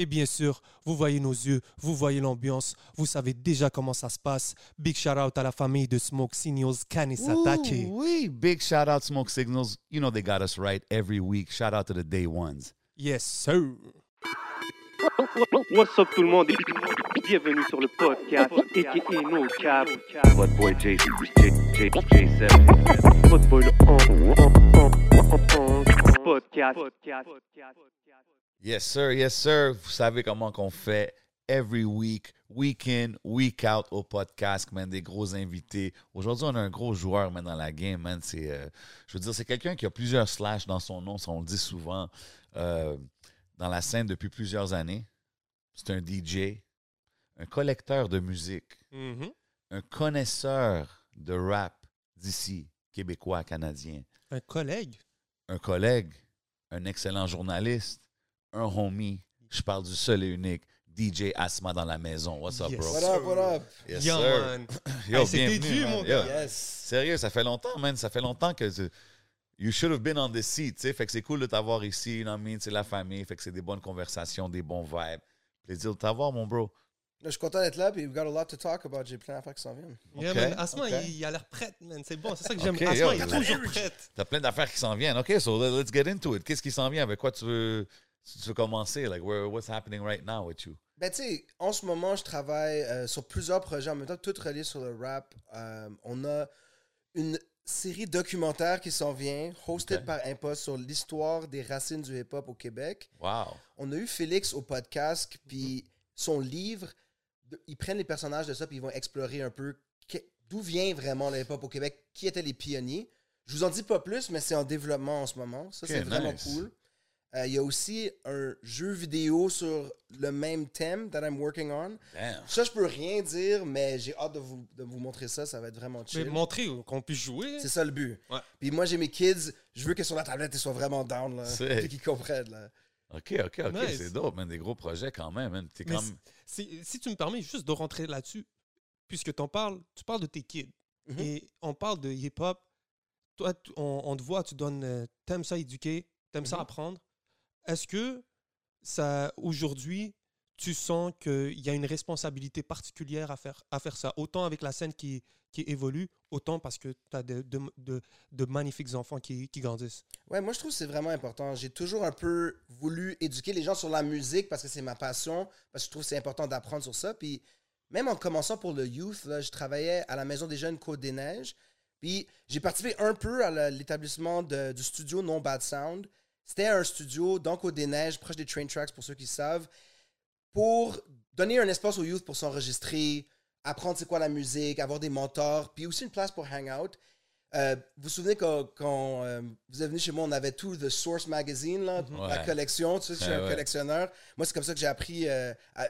Et bien sûr, vous voyez nos yeux, vous voyez l'ambiance, vous savez déjà comment ça se passe. Big shout out à la famille de Smoke Signals, Kanisatake. Oui, big shout out Smoke Signals. You know they got us right every week. Shout out to the day ones. Yes, sir. What's up tout le monde et bienvenue sur le podcast aka No Cap. What boy J J J J7. Votre boy le podcast. Yes, sir. Yes, sir. Vous savez comment qu'on fait every week, week in, week out au podcast, man. Des gros invités. Aujourd'hui, on a un gros joueur, man, dans la game, man. C'est, euh, je veux dire, c'est quelqu'un qui a plusieurs slash dans son nom, ça on le dit souvent, euh, dans la scène depuis plusieurs années. C'est un DJ, un collecteur de musique, Mhm. un connaisseur de rap d'ici, québécois, canadien, Un collègue? un collègue, un excellent journaliste, un homie. Je parle du seul et unique DJ Asma dans la maison. What's up, Yes. bro? What up, what up? Yes, Yeah, sir. man. Yo, Hey, c'était bienvenue, man. mon Yo. gars. Yes. Sérieux, ça fait longtemps, man. Ça fait longtemps que tu- you should have been on this seat, tu sais. Fait que c'est cool de t'avoir ici, you know what I mean? C'est la famille, fait que c'est des bonnes conversations, des bons vibes. Plaisir de t'avoir, mon bro. Je suis content d'être là, puis we got a lot to talk about. J'ai plein d'affaires qui s'en viennent. Yeah, man. Asma, il, il a l'air prête, man. C'est bon, c'est ça que j'aime. Ok, Asma, yo, il est toujours prête. T'as plein d'affaires qui s'en viennent. OK, so let- let's get into it. Qu'est-ce qui s'en vient? Avec quoi tu veux, tu veux commencer? Like, where, what's happening right now with you? Ben, tu sais, en ce moment, je travaille euh, sur plusieurs projets en même temps, tout relié sur le rap. Euh, on a une série documentaire qui s'en vient, hosted par Impost sur l'histoire des racines du hip-hop au Québec. Wow. On a eu Félix au podcast, puis son livre, ils prennent les personnages de ça, puis ils vont explorer un peu d'où vient vraiment le hip-hop au Québec, qui étaient les pionniers. Je vous en dis pas plus, mais c'est en développement en ce moment. Ça, c'est vraiment nice. cool. Euh, Il y a aussi un jeu vidéo sur le même thème that I'm working on. Damn. Ça, je peux rien dire, mais j'ai hâte de vous, de vous montrer ça. Ça va être vraiment Mais chill. montrer qu'on puisse jouer. C'est ça le but. Ouais. Puis moi, j'ai mes kids, je veux que sur la tablette, ils soient vraiment down, là. Puis qu'ils comprennent, là. OK, OK, OK. Nice. C'est dope, man. Des gros projets quand même, man. T'es Mais comme... Si, si tu me permets juste de rentrer là-dessus, puisque en parles, tu parles de tes kids. Mhm. Et on parle de hip-hop. Toi, tu- on, on te voit, tu donnes. euh, T'aimes ça éduquer, t'aimes ça Mhm. apprendre. Est-ce que ça, aujourd'hui, tu sens qu'il y a une responsabilité particulière à faire, ça, autant avec la scène qui, évolue, autant parce que tu as de, magnifiques enfants qui, grandissent? Ouais, moi je trouve que c'est vraiment important. J'ai toujours un peu voulu éduquer les gens sur la musique parce que c'est ma passion, parce que je trouve que c'est important d'apprendre sur ça. Puis même en commençant pour le youth, là, je travaillais à la Maison des Jeunes Côte-des-Neiges. Puis j'ai participé un peu à l'établissement du studio Non Bad Sound. C'était un studio dans Côte-des-Neiges, proche des train tracks pour ceux qui savent, pour donner un espace aux youth pour s'enregistrer, apprendre c'est quoi la musique, avoir des mentors, puis aussi une place pour hang out. Euh, vous vous souvenez quand, quand, euh, vous êtes venu chez moi, on avait tout The Source Magazine, là, la collection. Tu sais, je suis Ouais, un ouais. collectionneur. Moi, c'est comme ça que j'ai appris. euh, à-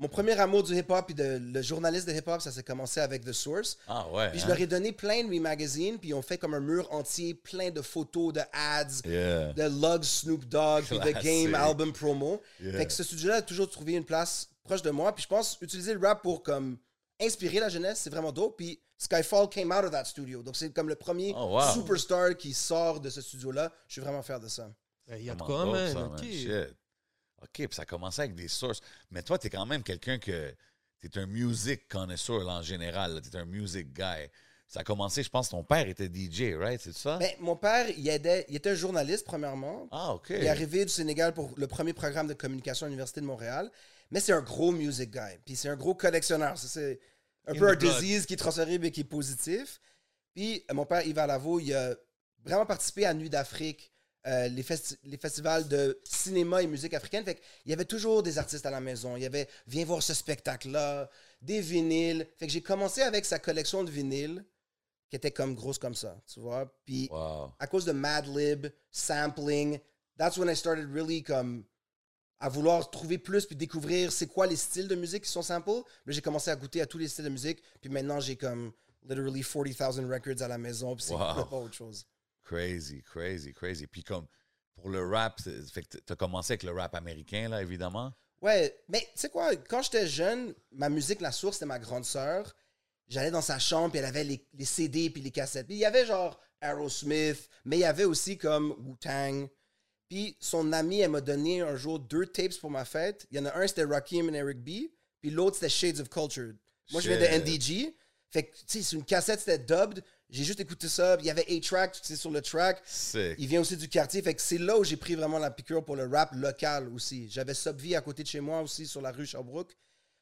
Mon premier amour du hip-hop et de le journaliste de hip-hop, ça s'est commencé avec The Source. Ah ouais. Puis je hein? leur ai donné plein de mes magazines, puis ils ont fait comme un mur entier, plein de photos, de ads, Yeah. de Lug Snoop Dogg, puis de. Game Album Promo. Yeah. Fait que ce studio-là a toujours trouvé une place proche de moi. Puis je pense utiliser le rap pour comme inspirer la jeunesse, c'est vraiment dope. Puis Skyfall came out of that studio. Donc c'est comme le premier Oh, wow. superstar qui sort de ce studio-là. Je suis vraiment fier de ça. Ben, Il y a de quoi, man. ça. Shit. OK, puis ça a commencé avec des sources. Mais toi, t'es quand même quelqu'un que... T'es un music connoisseur, là, en général. là. T'es un music guy. Ça a commencé, je pense, ton père était DJ, right? C'est ça? Ben, mon père, il, aidait, il était un journaliste, premièrement. ah, OK. Il est arrivé du Sénégal pour le premier programme de communication à l'Université de Montréal. Mais c'est un gros music guy. Puis c'est un gros collectionneur. C'est un In peu un disease qui est transféré mais qui est positif. Puis euh, mon père, Yves Alavo, il a vraiment participé à Nuit d'Afrique, euh, les, festi- les festivals de cinéma et musique africaine. Fait qu'il y avait toujours des artistes à la maison. Il y avait Viens voir ce spectacle-là, des vinyles. Fait que j'ai commencé avec sa collection de vinyles qui était comme grosse comme ça, tu vois. Puis Wow. à cause de Madlib, sampling, that's when I started really comme à vouloir trouver plus puis découvrir c'est quoi les styles de musique qui sont samples. Là, j'ai commencé à goûter à tous les styles de musique, puis maintenant j'ai comme literally 40,000 records à la maison, puis c'est Wow. complètement autre chose. Crazy, crazy, crazy. Puis comme, pour le rap, que t'as commencé avec le rap américain, là, évidemment. Ouais, mais tu sais quoi, quand j'étais jeune, ma musique, la source, c'était ma grande sœur. J'allais dans sa chambre, puis elle avait les, les CD puis les cassettes. Puis il y avait genre Aerosmith, mais il y avait aussi comme Wu-Tang. Puis son ami, elle m'a donné un jour deux tapes pour ma fête. Il y en a un, c'était Rakim et Eric B. Puis l'autre, c'était Shades of Culture. Moi, je viens de. NDG. Fait que, tu sais, c'est une cassette, c'était dubbed. J'ai juste écouté ça. Il y avait A-Track, tu sais, sur le track. Sick. Il vient aussi du quartier. Fait que c'est là où j'ai pris vraiment la piqûre pour le rap local aussi. J'avais Subvie à côté de chez moi aussi, sur la rue Sherbrooke.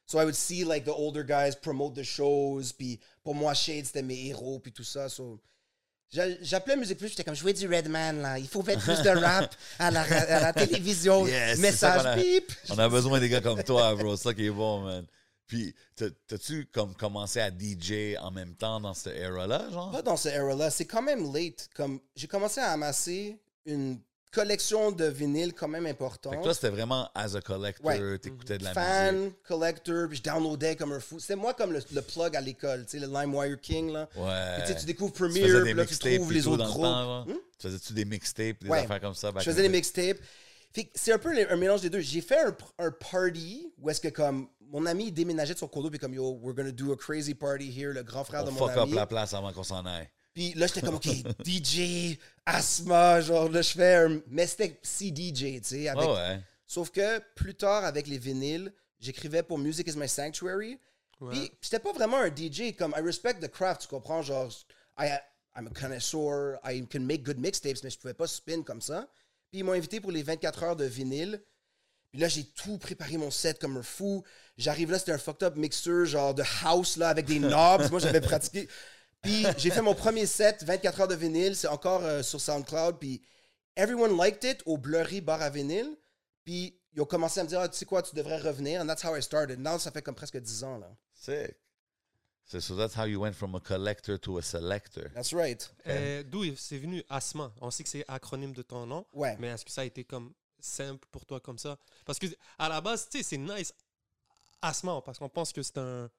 So I would see like the older guys promote the shows. Puis pour moi, Shade, c'était mes héros. Puis tout ça. So, j'a- J'appelais Musique Plus, j'étais comme jouer du Redman là. Il faut mettre plus de rap à la, à la télévision. Yes, ça qu'on a- Message bip. On a besoin des gars comme toi, bro. C'est ça qui est bon, man. Puis, t'as- t'as-tu comme commencé à DJ en même temps dans cette era-là, genre? Pas dans ce era-là. C'est quand même late. Comme j'ai commencé à amasser une collection de vinyles quand même importante. Fait que toi, c'était vraiment as a collector, Ouais. t'écoutais de la fan, musique. collector, puis je downloadais comme un fou. C'était moi comme le, le plug à l'école, tu sais, le LimeWire King, là. Ouais. Puis tu découvres Premiere, puis là, tu trouves les autres groupes. Hmm? Tu faisais-tu des mixtapes, des Ouais. affaires comme ça? Je faisais des mixtapes. Fait que c'est un peu un mélange des deux. J'ai fait un, un party où est-ce que comme mon ami il déménageait de son condo puis comme yo, we're gonna do a crazy party here, le grand frère On de mon fuck up ami. la place avant qu'on s'en aille. Puis là j'étais comme ok, DJ, asthma, genre là je fais un mais c'était CDJ, tu sais, avec ouais. Sauf que plus tard, avec les vinyles, j'écrivais pour Music is My Sanctuary. Ouais. Puis j'étais pas vraiment un DJ. Comme, I respect the craft, tu comprends? Genre, I, I'm a connoisseur, I can make good mixtapes, mais je pouvais pas spin comme ça. Puis ils m'ont invité pour les 24 heures de vinyle. Puis là, j'ai tout préparé mon set comme un fou. J'arrive là, c'était un fucked up mixeur, genre de house, là, avec des knobs. Moi, j'avais pratiqué. Puis j'ai fait mon premier set, 24 heures de vinyle. C'est encore euh, sur SoundCloud. Puis everyone liked it au Blurry bar à vinyle. Puis ils ont commencé à me dire, ah, tu sais quoi, tu devrais revenir. And that's how I started. Now, ça fait comme presque 10 ans, là. Sick. So, so that's how you went from a collector to a selector. That's right. Euh, D'où est- c'est venu Asma? On sait que c'est acronyme de ton nom, Ouais. mais est-ce que ça a été comme simple pour toi comme ça? Parce que à la base, tu sais, c'est nice Asma parce qu'on pense que c'est un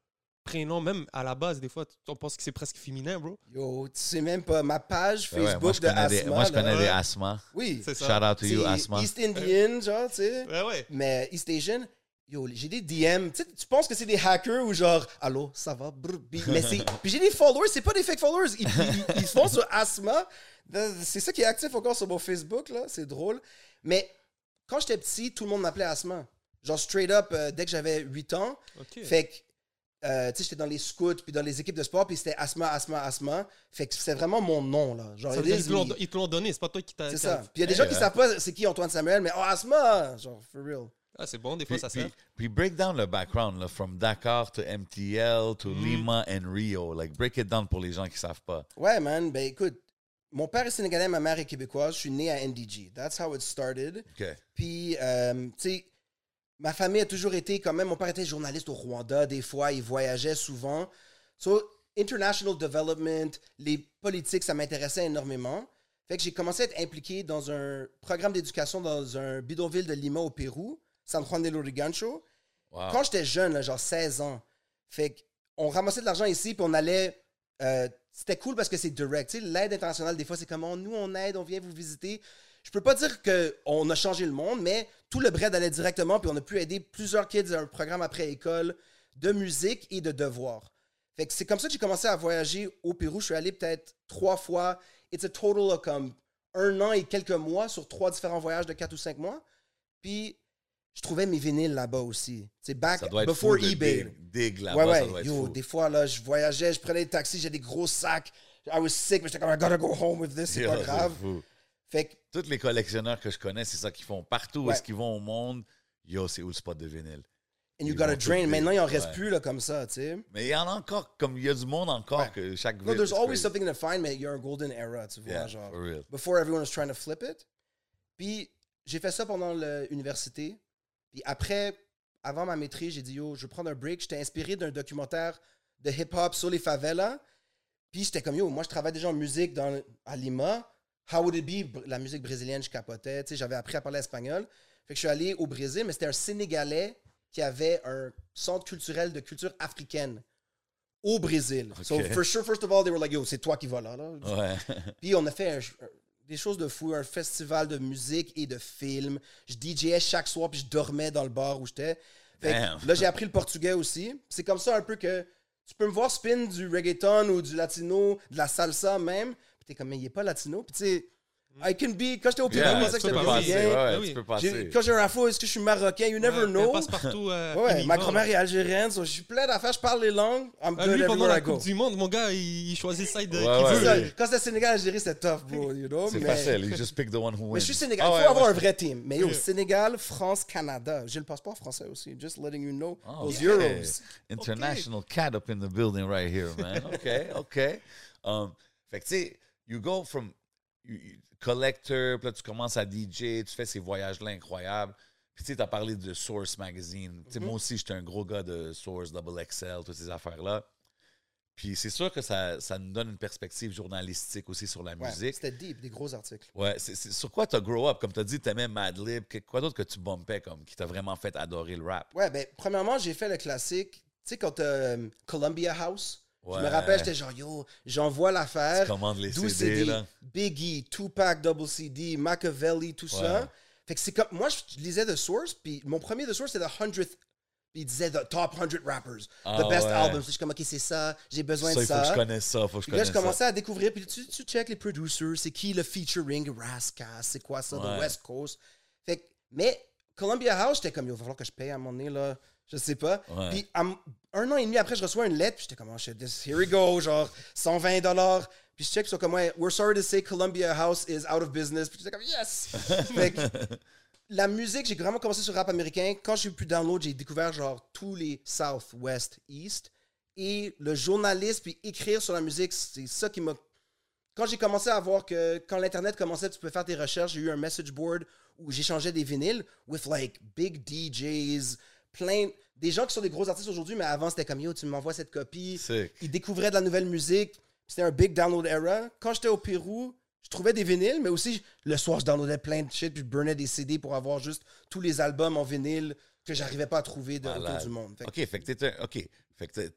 prénom, même à la base, des fois, on pense que c'est presque féminin, bro. Yo, tu sais même pas, ma page Ouais, ouais, Facebook moi, je de connais des, Asma. moi, je là, connais des Ouais. asthmas. Oui. C'est ça. Shout out to you, Asma. East Indian, genre, tu sais. Ouais, ouais. Mais East Asian, yo, j'ai des DM. Tu sais, tu penses que c'est des hackers ou genre, allô, ça va, brr, mais c'est. Puis j'ai des followers, c'est pas des fake followers. Ils, ils, ils se font sur Asma. C'est ça qui est actif encore sur mon Facebook, là. C'est drôle. Mais quand j'étais petit, tout le monde m'appelait Asma. Genre, straight up, euh, dès que j'avais 8 ans. Ok. Fait que, euh, tu sais, j'étais dans les scouts, puis dans les équipes de sport, puis c'était Asma, Asma, Asma. Fait que c'est vraiment mon nom, là. Genre, Ça ils te l'ont- donné, c'est pas toi qui t'as. C'est ça. Puis il y a des gens qui savent pas c'est qui Antoine Samuel, mais oh, Asma! Genre, for real. Ah, c'est bon, des fois, Puis, ça sert. puis break down le background, là, from Dakar to MTL to Mhm. Lima and Rio. Like, break it down pour les gens qui savent pas. Ouais, man. Ben écoute, mon père est sénégalais, ma mère est québécoise. Je suis né à NDG. That's how it started. OK. Puis, euh, tu sais, ma famille a toujours été quand même. Mon père était journaliste au Rwanda, des fois, il voyageait souvent. So, international development, les politiques, ça m'intéressait énormément. Fait que j'ai commencé à être impliqué dans un programme d'éducation dans un bidonville de Lima au Pérou, San Juan de Lurigancho. Wow. Quand j'étais jeune, là, genre 16 ans, fait on ramassait de l'argent ici, puis on allait. euh, c'était cool parce que c'est direct. Tu sais, l'aide internationale, des fois, c'est comme oh, nous, on aide, on vient vous visiter. Je peux pas dire qu'on a changé le monde, mais tout le bread allait directement, puis on a pu aider plusieurs kids à un programme après-école de musique et de devoirs. Fait que c'est comme ça que j'ai commencé à voyager au Pérou. Je suis allé peut-être trois fois. It's a total of comme un an et quelques mois sur trois différents voyages de quatre ou cinq mois. Puis je trouvais mes vinyles là-bas aussi. C'est back Ça doit être before fou de eBay. dig, dig là-bas, Ouais, ça ouais. doit être Yo, fou. des fois, là, je voyageais, je prenais des taxis, j'ai des gros sacs. I was sick, mais j'étais comme, I gotta go home with this, c'est pas grave. Fait que, Tous les collectionneurs que je connais, c'est ça qu'ils font. Partout où Ouais. est-ce qu'ils vont au monde, yo, c'est où le spot de vinyle? and you gotta drain. Maintenant, il en reste Ouais. plus, là, comme ça, tu sais. Mais il y en a encore, comme il y a du monde encore Ouais. que chaque No, there's always crazy. something to find, mais il y a un golden era, tu vois, Yeah, genre. for real. Before everyone was trying to flip it. Puis, j'ai fait ça pendant l'université. Puis après, avant ma maîtrise, j'ai dit, yo, je vais prendre un break. J'étais inspiré d'un documentaire de hip-hop sur les favelas. Puis j'étais comme, yo, moi, je travaille déjà en musique dans, à Lima. How would it be? La musique brésilienne, je capotais. Tu sais, j'avais appris à parler espagnol. Fait que je suis allé au Brésil, mais c'était un Sénégalais qui avait un centre culturel de culture africaine au Brésil. So, for sure, first of all, they were like, yo, c'est toi qui vas là. là. Ouais. Puis on a fait un- des choses de fou, un festival de musique et de films. Je DJais chaque soir, puis je dormais dans le bar où j'étais. Là, j'ai appris le portugais aussi. C'est comme ça un peu que tu peux me voir spin du reggaeton ou du latino, de la salsa même. Puis t'es comme, mais il est pas latino. Puis tu sais, I can be. Quand j'étais au Pérou, Yeah, je pensais que j'étais brésilien. Quand j'ai un afro, est-ce que je suis marocain? You never Ouais, know. passe partout. euh, Ouais, ma grand-mère est algérienne, so je suis plein d'affaires, je parle les langues. I'm Ah, good lui, pendant everywhere la I go. Coupe du Monde, mon gars, il, choisit qu'il. C'est veut. ça, oui. Quand c'était Sénégal, Algérie, c'était tough, bro, you know. C'est mais- facile. You just pick the one who wins. Mais je suis Sénégal. Ah Il ouais, faut avoir ouais, un vrai team. Mais yo, Sénégal, France, Canada. J'ai le passeport français aussi. Just letting you know. Oh, those euros. International cat up in the building right here, man. OK, OK. Um, fait que, tu sais, you go from collector, puis là, tu commences à DJ, tu fais ces voyages-là incroyables. Puis, tu sais, tu as parlé de Source Magazine. Sais, moi aussi, j'étais un gros gars de Source, Double XL, toutes ces affaires-là. Puis, c'est sûr que ça, ça nous donne une perspective journalistique aussi sur la Ouais, musique. C'était deep, des gros articles. Ouais, c'est sur quoi t'as grow up? Comme t'as dit, t'aimais Madlib. Quoi d'autre que tu bumpais comme qui t'a vraiment fait adorer le rap? Ouais, ben, premièrement, j'ai fait le classique. Tu sais, quand euh, Columbia House, je Ouais. me rappelle, j'étais genre, yo, j'envoie l'affaire. Tu les 12 CD, là. Biggie, Tupac, Double CD, Machiavelli, tout ça. Fait que c'est comme. Moi, je lisais The Source, puis mon premier The Source, c'était The 100th. Puis il disait The Top 100 Rappers, Ah The Best ouais. Albums. Je suis comme, ok, c'est ça, j'ai besoin Ça, de il faut ça. que je connaisse ça, faut que je Puis là, connaisse je ça. commençais à découvrir, puis tu, tu check les producers, c'est qui le featuring, Rascas, c'est quoi ça, Ouais. The West Coast. Fait que- mais Columbia House, j'étais comme, il va falloir que je paye à un moment donné, là, je sais pas. Ouais. Puis un an et demi après, je reçois une lettre, puis j'étais comme, oh shit, this, here we go, genre 120 dollars. Puis je check sur comme, ouais, we're sorry to say Columbia House is out of business. Puis j'étais comme, yes! fait que la musique, j'ai vraiment commencé sur rap américain. Quand j'ai plus download, j'ai découvert genre tous les South, West, East. Et le journalisme, puis écrire sur la musique, c'est ça qui m'a. Quand j'ai commencé à voir que quand l'Internet commençait, tu pouvais faire tes recherches, j'ai eu un message board où j'échangeais des vinyles with like big DJs, plein. Des gens qui sont des gros artistes aujourd'hui, mais avant c'était comme yo, tu m'envoies cette copie. Sick. Ils découvraient de la nouvelle musique. C'était un big download era. Quand j'étais au Pérou, je trouvais des vinyles, mais aussi le soir, je downloadais plein de shit, puis je burnais des CD pour avoir juste tous les albums en vinyle que j'arrivais pas à trouver de, autour Malade. du monde. Fait que- OK, fait que t'es un- OK. Fait que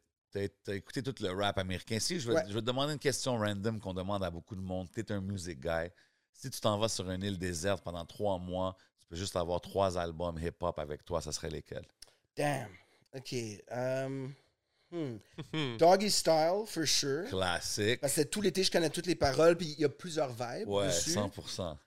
t'as- écouté tout le rap américain. Si je vais, Ouais. je vais te demander une question random qu'on demande à beaucoup de monde. T'es un music guy. Si tu t'en vas sur une île déserte pendant trois mois, tu peux juste avoir trois albums hip-hop avec toi, ça serait lesquels? Damn. OK. um, hmm. Doggy Style, for sure. Classique. Parce que tout l'été, je connais toutes les paroles, puis il y a plusieurs vibes Ouais, dessus. 100%.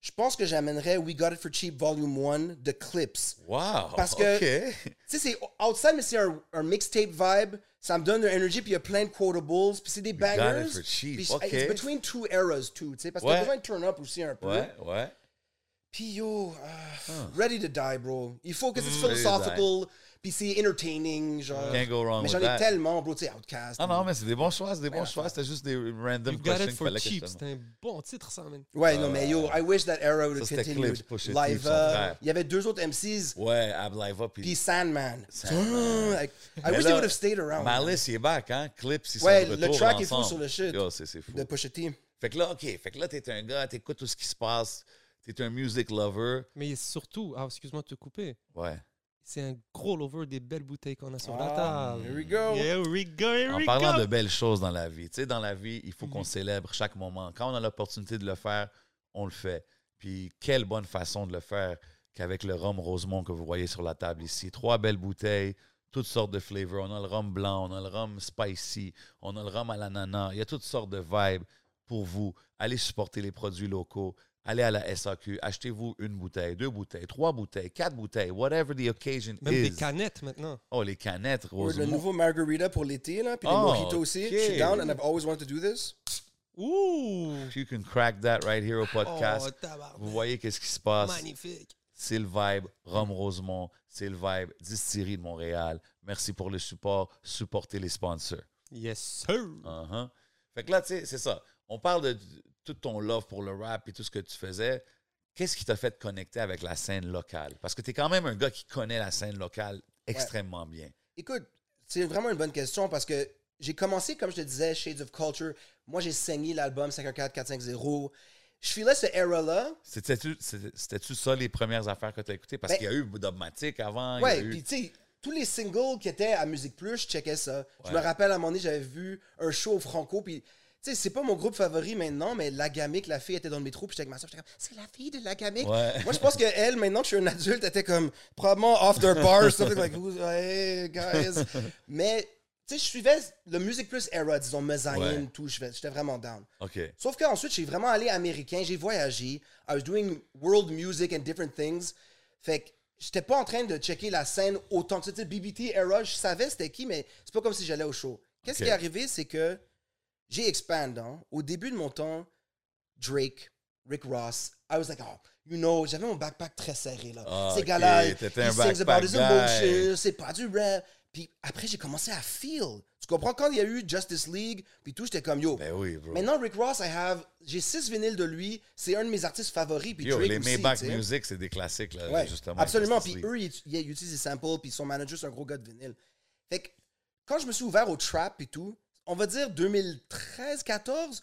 Je pense que j'amènerais We Got It For Cheap Volume 1 de Clips. Wow! Parce que- OK. Tu sais, c'est outside, mais c'est un, un mixtape vibe. Ça me donne de l'énergie, puis il y a plein de quotables, puis c'est des got bangers. it for cheap, Puis ok. It's between two eras, too, tu sais, parce que Ouais. t'as besoin de turn up aussi un peu. Ouais, ouais. Puis yo, ah, Ready to Die, bro. Il faut que c'est to philosophical, puis c'est entertaining, genre. Can't go wrong mais with j'en ai that. tellement, bro, tu sais, Outcast. Ah non, mais c'est des bons choix, c'est des bons Ouais, choix. C'était juste des random You got questions it qu'il for fallait cheap. C'était un bon titre, ça, man. Ouais, non, mais yo, I wish that era would have continued. Liva, il y avait deux autres MCs, Ouais, Abliva puis puis Sandman. Sandman. Like, I Mais wish là, they would have stayed around. Malice, il est back, hein? Clips, ils Ouais, sont de le track est fou sur le shit. Yo, c'est c'est fou. De Pusha T. Fait que là, OK, fait que là, t'es un gars, t'écoutes tout ce qui se passe, t'es un music lover. Mais surtout, ah, excuse-moi de te couper, Ouais. c'est un gros lover des belles bouteilles qu'on a sur la Ah, table. here we go. Here we go, here En we parlant go. de belles choses dans la vie, tu sais, dans la vie, il faut qu'on Mhm. célèbre chaque moment. Quand on a l'opportunité de le faire, on le fait. Puis quelle bonne façon de le faire qu'avec le rhum Rosemont que vous voyez sur la table ici. Trois belles bouteilles, toutes sortes de flavors. On a le rhum blanc, on a le rhum spicy, on a le rhum à l'ananas. Il y a toutes sortes de vibes pour vous. Allez supporter les produits locaux. Allez à la SAQ, achetez-vous une bouteille, deux bouteilles, trois bouteilles, quatre bouteilles, whatever the occasion Même is. des canettes maintenant. oh, les canettes, Ouais, le Rosemont. nouveau margarita pour l'été, là, puis les Oh, mojitos aussi. ok. Je suis down and I've always wanted to do this. Ouh! You can crack that right here au podcast. Oh, tabarnak. Vous voyez qu'est-ce qui se passe? Magnifique. C'est le vibe Rome Rosemont. C'est le vibe Distillerie de Montréal. Merci pour le support. Supportez les sponsors. Yes, sir. Uh-huh. Fait que là, tu sais, c'est ça. On parle de tout ton love pour le rap et tout ce que tu faisais. Qu'est-ce qui t'a fait te connecter avec la scène locale? Parce que tu es quand même un gars qui connaît la scène locale extrêmement bien. Écoute, c'est vraiment une bonne question parce que j'ai commencé, comme je te disais, Shades of Culture. Moi, j'ai saigné l'album 514-450. Je filais ce era-là. C'était-tu c'était- c'était-tu ça les premières affaires que tu as écoutées? Parce Ben- qu'il y a eu Dogmatic avant. Ouais, eu- puis tu sais, tous les singles qui étaient à Musique Plus, je checkais ça. Je me rappelle à un moment donné, j'avais vu un show au Franco, puis sais, c'est pas mon groupe favori maintenant, mais la gamique, la fille était dans le métro, puis j'étais avec ma soeur, j'étais comme, c'est la fille de la gamique? Ouais. Moi, je pense qu'elle, maintenant que je suis un adulte, était comme, probablement off their bar, something like, hey, guys. Mais, tu sais, je suivais le Music Plus era, disons, Mezzanine, Ouais. tout, j'étais vraiment down. OK. Sauf qu'ensuite, j'ai vraiment allé américain, j'ai voyagé. I was doing world music and different things. Fait que j'étais pas en train de checker la scène autant que sais, BBT era, je savais c'était qui, mais c'est pas comme si j'allais au show. Qu'est-ce qui est arrivé, c'est que j'ai expand. hein. Au début de mon temps, Drake, Rick Ross, I was like, oh, you know, j'avais mon backpack très serré là. Ah, Ces gars-là, he sings about his emotions, c'est pas du rap. Puis après, j'ai commencé à feel. Tu comprends? Quand il y a eu Justice League, puis tout, j'étais comme, yo, Ben oui, bro. Maintenant, Rick Ross, I have, j'ai six vinyles de lui. C'est un de mes artistes favoris. Puis Yo, Drake les aussi, Maybach. Music, c'est des classiques, là, Ouais, justement. absolument. Puis eux, ils utilisent des samples. Puis son manager, c'est un gros gars de vinyle. Fait que quand je me suis ouvert au trap et tout, on va dire 2013-14,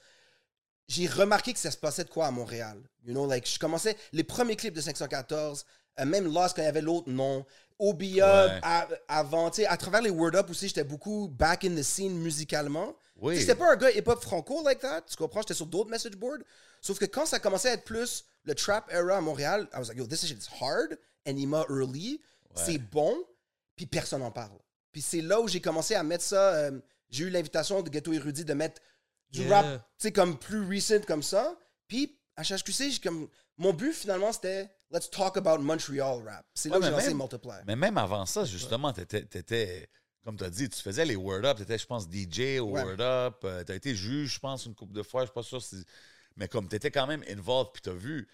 j'ai remarqué que ça se passait de quoi à Montréal. You know, like, je commençais les premiers clips de 514, euh, même Lost quand il y avait l'autre nom, Ouais. à- avant, tu sais, à travers les Word Up aussi, j'étais beaucoup back in the scene musicalement. Oui. C'était pas un gars hip-hop franco like that, tu comprends? J'étais sur d'autres message boards. Sauf que quand ça commençait à être plus le trap era à Montréal, I was like, yo, this shit is hard, Anima early, c'est bon, puis personne n'en parle. Puis c'est là où j'ai commencé à mettre ça. euh, j'ai eu l'invitation de Ghetto Érudit de mettre du Yeah. rap, tu sais, comme plus recent comme ça. Puis à HHQC, j'ai comme. Mon but finalement, c'était let's talk about Montreal rap. C'est là que j'ai lancé Multiply. Mais même avant ça, justement, t'étais, t'étais- comme tu as dit, tu faisais les Word Up, tu étais, je pense, DJ au Ouais. Word Up, tu as été juge, je pense, une couple de fois, je suis pas sûr si... Mais comme tu étais quand même involved, puis tu as vu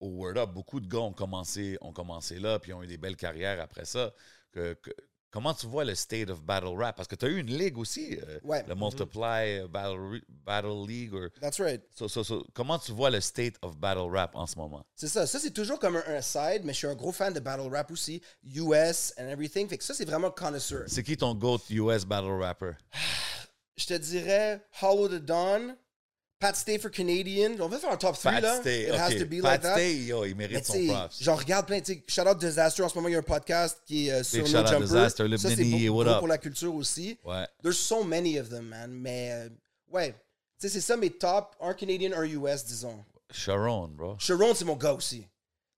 au Word Up, beaucoup de gars ont commencé, ont commencé là, puis ont eu des belles carrières après ça. Que, que- comment tu vois le state of battle rap? Parce que tu as eu une ligue aussi, euh, Ouais. le Multiply euh, battle, battle League. or- That's right. so- so- so, comment tu vois le state of battle rap en ce moment? C'est ça. Ça, c'est toujours comme un, un side, mais je suis un gros fan de battle rap aussi. US and everything. Fait que ça, c'est vraiment connoisseur. C'est qui ton GOAT US battle rapper? Je te dirais Hollow the Dawn, Pat Stay for Canadian. On va faire un top 3 Pat là. Stay, It has ok. to be Pat like that. Stay, yo, il mérite son props. j'en regarde plein. Shout out Disaster. En ce moment, il y a un podcast qui est euh, sur Big No Jumper. Disaster, ça, c'est Nini, beau- what gros up? pour la culture aussi. Ouais. There's so many of them, man. Mais euh, ouais, tu sais, c'est ça mes top, un Canadian, un US, disons. Sharon, bro. Sharon, c'est mon gars aussi.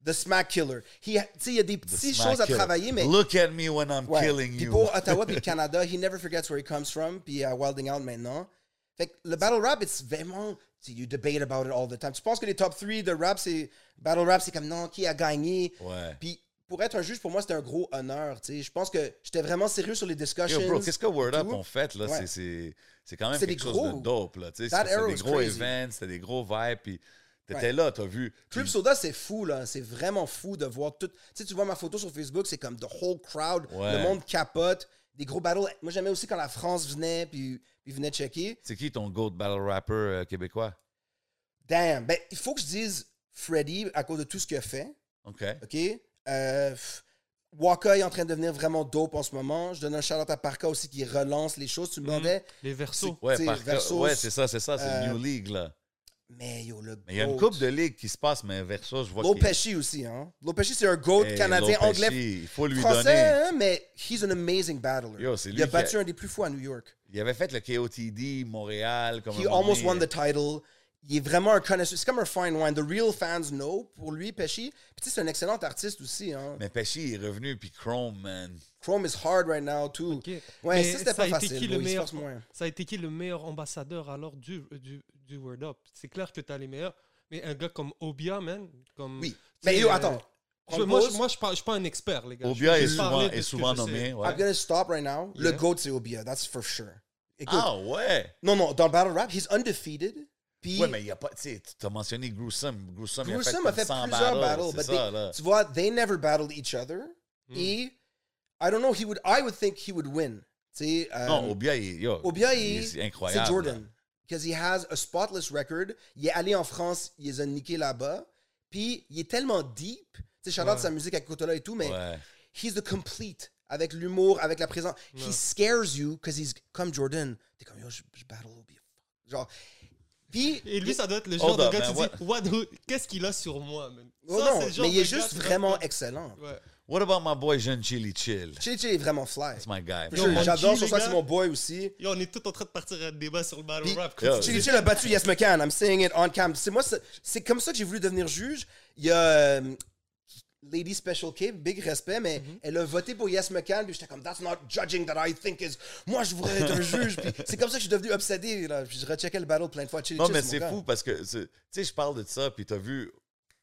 The Smack Killer. He- il y a des petites choses à travailler, mais Look at me when I'm Ouais. killing Puis you. pour Ottawa puis le Canada, he never forgets where he comes from. Puis à Wilding Out maintenant. Fait que le battle rap, it's vraiment. You debate about it all the time. Tu penses que les top 3 de rap, c'est. Battle rap, c'est comme non, qui a gagné? Ouais. Puis pour être un juge, pour moi, c'était un gros honneur. tu sais. Je pense que j'étais vraiment sérieux sur les discussions. Yo, bro, qu'est-ce que Word Up ont fait, là? Ouais. c'est- C'est c'est quand même C'est quelque des chose gros- de dope, là. C'est c'est des gros crazy. events, c'était des gros vibes, puis t'étais Ouais. là, t'as vu. Club Puis- Soda, c'est fou, là. C'est vraiment fou de voir tout. Tu sais, tu vois ma photo sur Facebook, c'est comme the whole crowd. Ouais. Le monde capote. Des gros battles. Moi, j'aimais aussi quand la France venait, puis, puis venait checker. C'est qui ton GOAT battle rapper euh, québécois? Damn. Ben, il faut que je dise Freddy à cause de tout ce qu'il a fait. OK. OK? Euh, Waka est en train de devenir vraiment dope en ce moment. Je donne un shout-out à Parka aussi qui relance les choses. Tu me demandais. Les versos. Ouais, Tu sais, par Versus, ouais c'est ça, c'est ça, c'est euh, New League, là. Mais yo, le Mais il y a une coupe de ligues qui se passe, mais Verso, je vois Lo qu'il- Pesci aussi, hein? Lo Pesci, c'est un GOAT Hey, canadien, anglais, Il faut lui français, donner. hein, mais he's an amazing battler. Yo, il a battu a- un des plus fous à New York. Il avait fait le KOTD, Montréal, comme He almost won the title. Il est vraiment un connaisseur. C'est comme un fine wine. The real fans know pour lui, Pesci. Puis tu sais, c'est un excellent artiste aussi. Hein. Mais Pesci est revenu, puis Chrome, man. Chrome is hard right now, too. Ok. Ouais, Mais ça, c'était pas a été facile. qui le il se meilleur. Ça a été qui le meilleur ambassadeur alors du, du, du Word Up? C'est clair que tu as les meilleurs, mais un gars comme Obia, man, comme. Oui. Mais yo, attends. je- moi, je, moi, je ne suis pas un expert, les gars. Obia est souvent, est souvent nommé. Ouais. I'm gonna stop right now. Yeah. Le GOAT, c'est Obia. That's for sure. Écoute, Ah ouais! non, non, dans le battle rap, he's undefeated. Puis, Ouais, mais il n'y a pas. Tu as mentionné Gruesome. Gruesome, Gruesome a a fait, fait comme 100 plusieurs battles. battles. C'est but ça, they- là. tu vois, they never battled each other. Hmm. Et, I don't know, he would, I would think he would win. Euh, Non, Obia, il, yo, Obia, il il- est c'est incroyable. Jordan. Because he has a spotless record. Il est allé en France, il les a niqués là-bas. Puis, il est tellement deep. Tu sais, out Ouais. sa musique avec Kotola et tout, mais Ouais. he's the complete. Avec l'humour, avec la présence. He Ouais. scares you because he's comme Jordan. T'es comme, yo, je, je battle Obia. Genre. Puis. Et lui, ça doit être le genre de gars qui dit What, Qu'est-ce qu'il a sur moi, man? Oh Ça, non, c'est le genre mais il est juste vraiment excellent. Ouais. What about my boy Jeune Chili Chill? Chili Chili est vraiment fly. That's my guy. J'adore son gars. c'est mon boy aussi. Yo, on est tout en train de partir à un débat sur le battle Puis- rap. Yo, Chili Chill a battu Yes McCann. I'm saying it on cam. C'est moi, c'est c'est comme ça que j'ai voulu devenir juge. Il y a euh, Lady Special K, big respect, mais Mm-hmm. elle a voté pour Yes McCann. Puis j'étais comme, that's not judging that I think is. Moi, je voudrais être un juge. Puis c'est comme ça que je suis devenu obsédé. Là. Puis je recheckais le battle plein de fois. Chili Non, mais c'est fou parce que, tu sais, je parle de ça, puis t'as vu,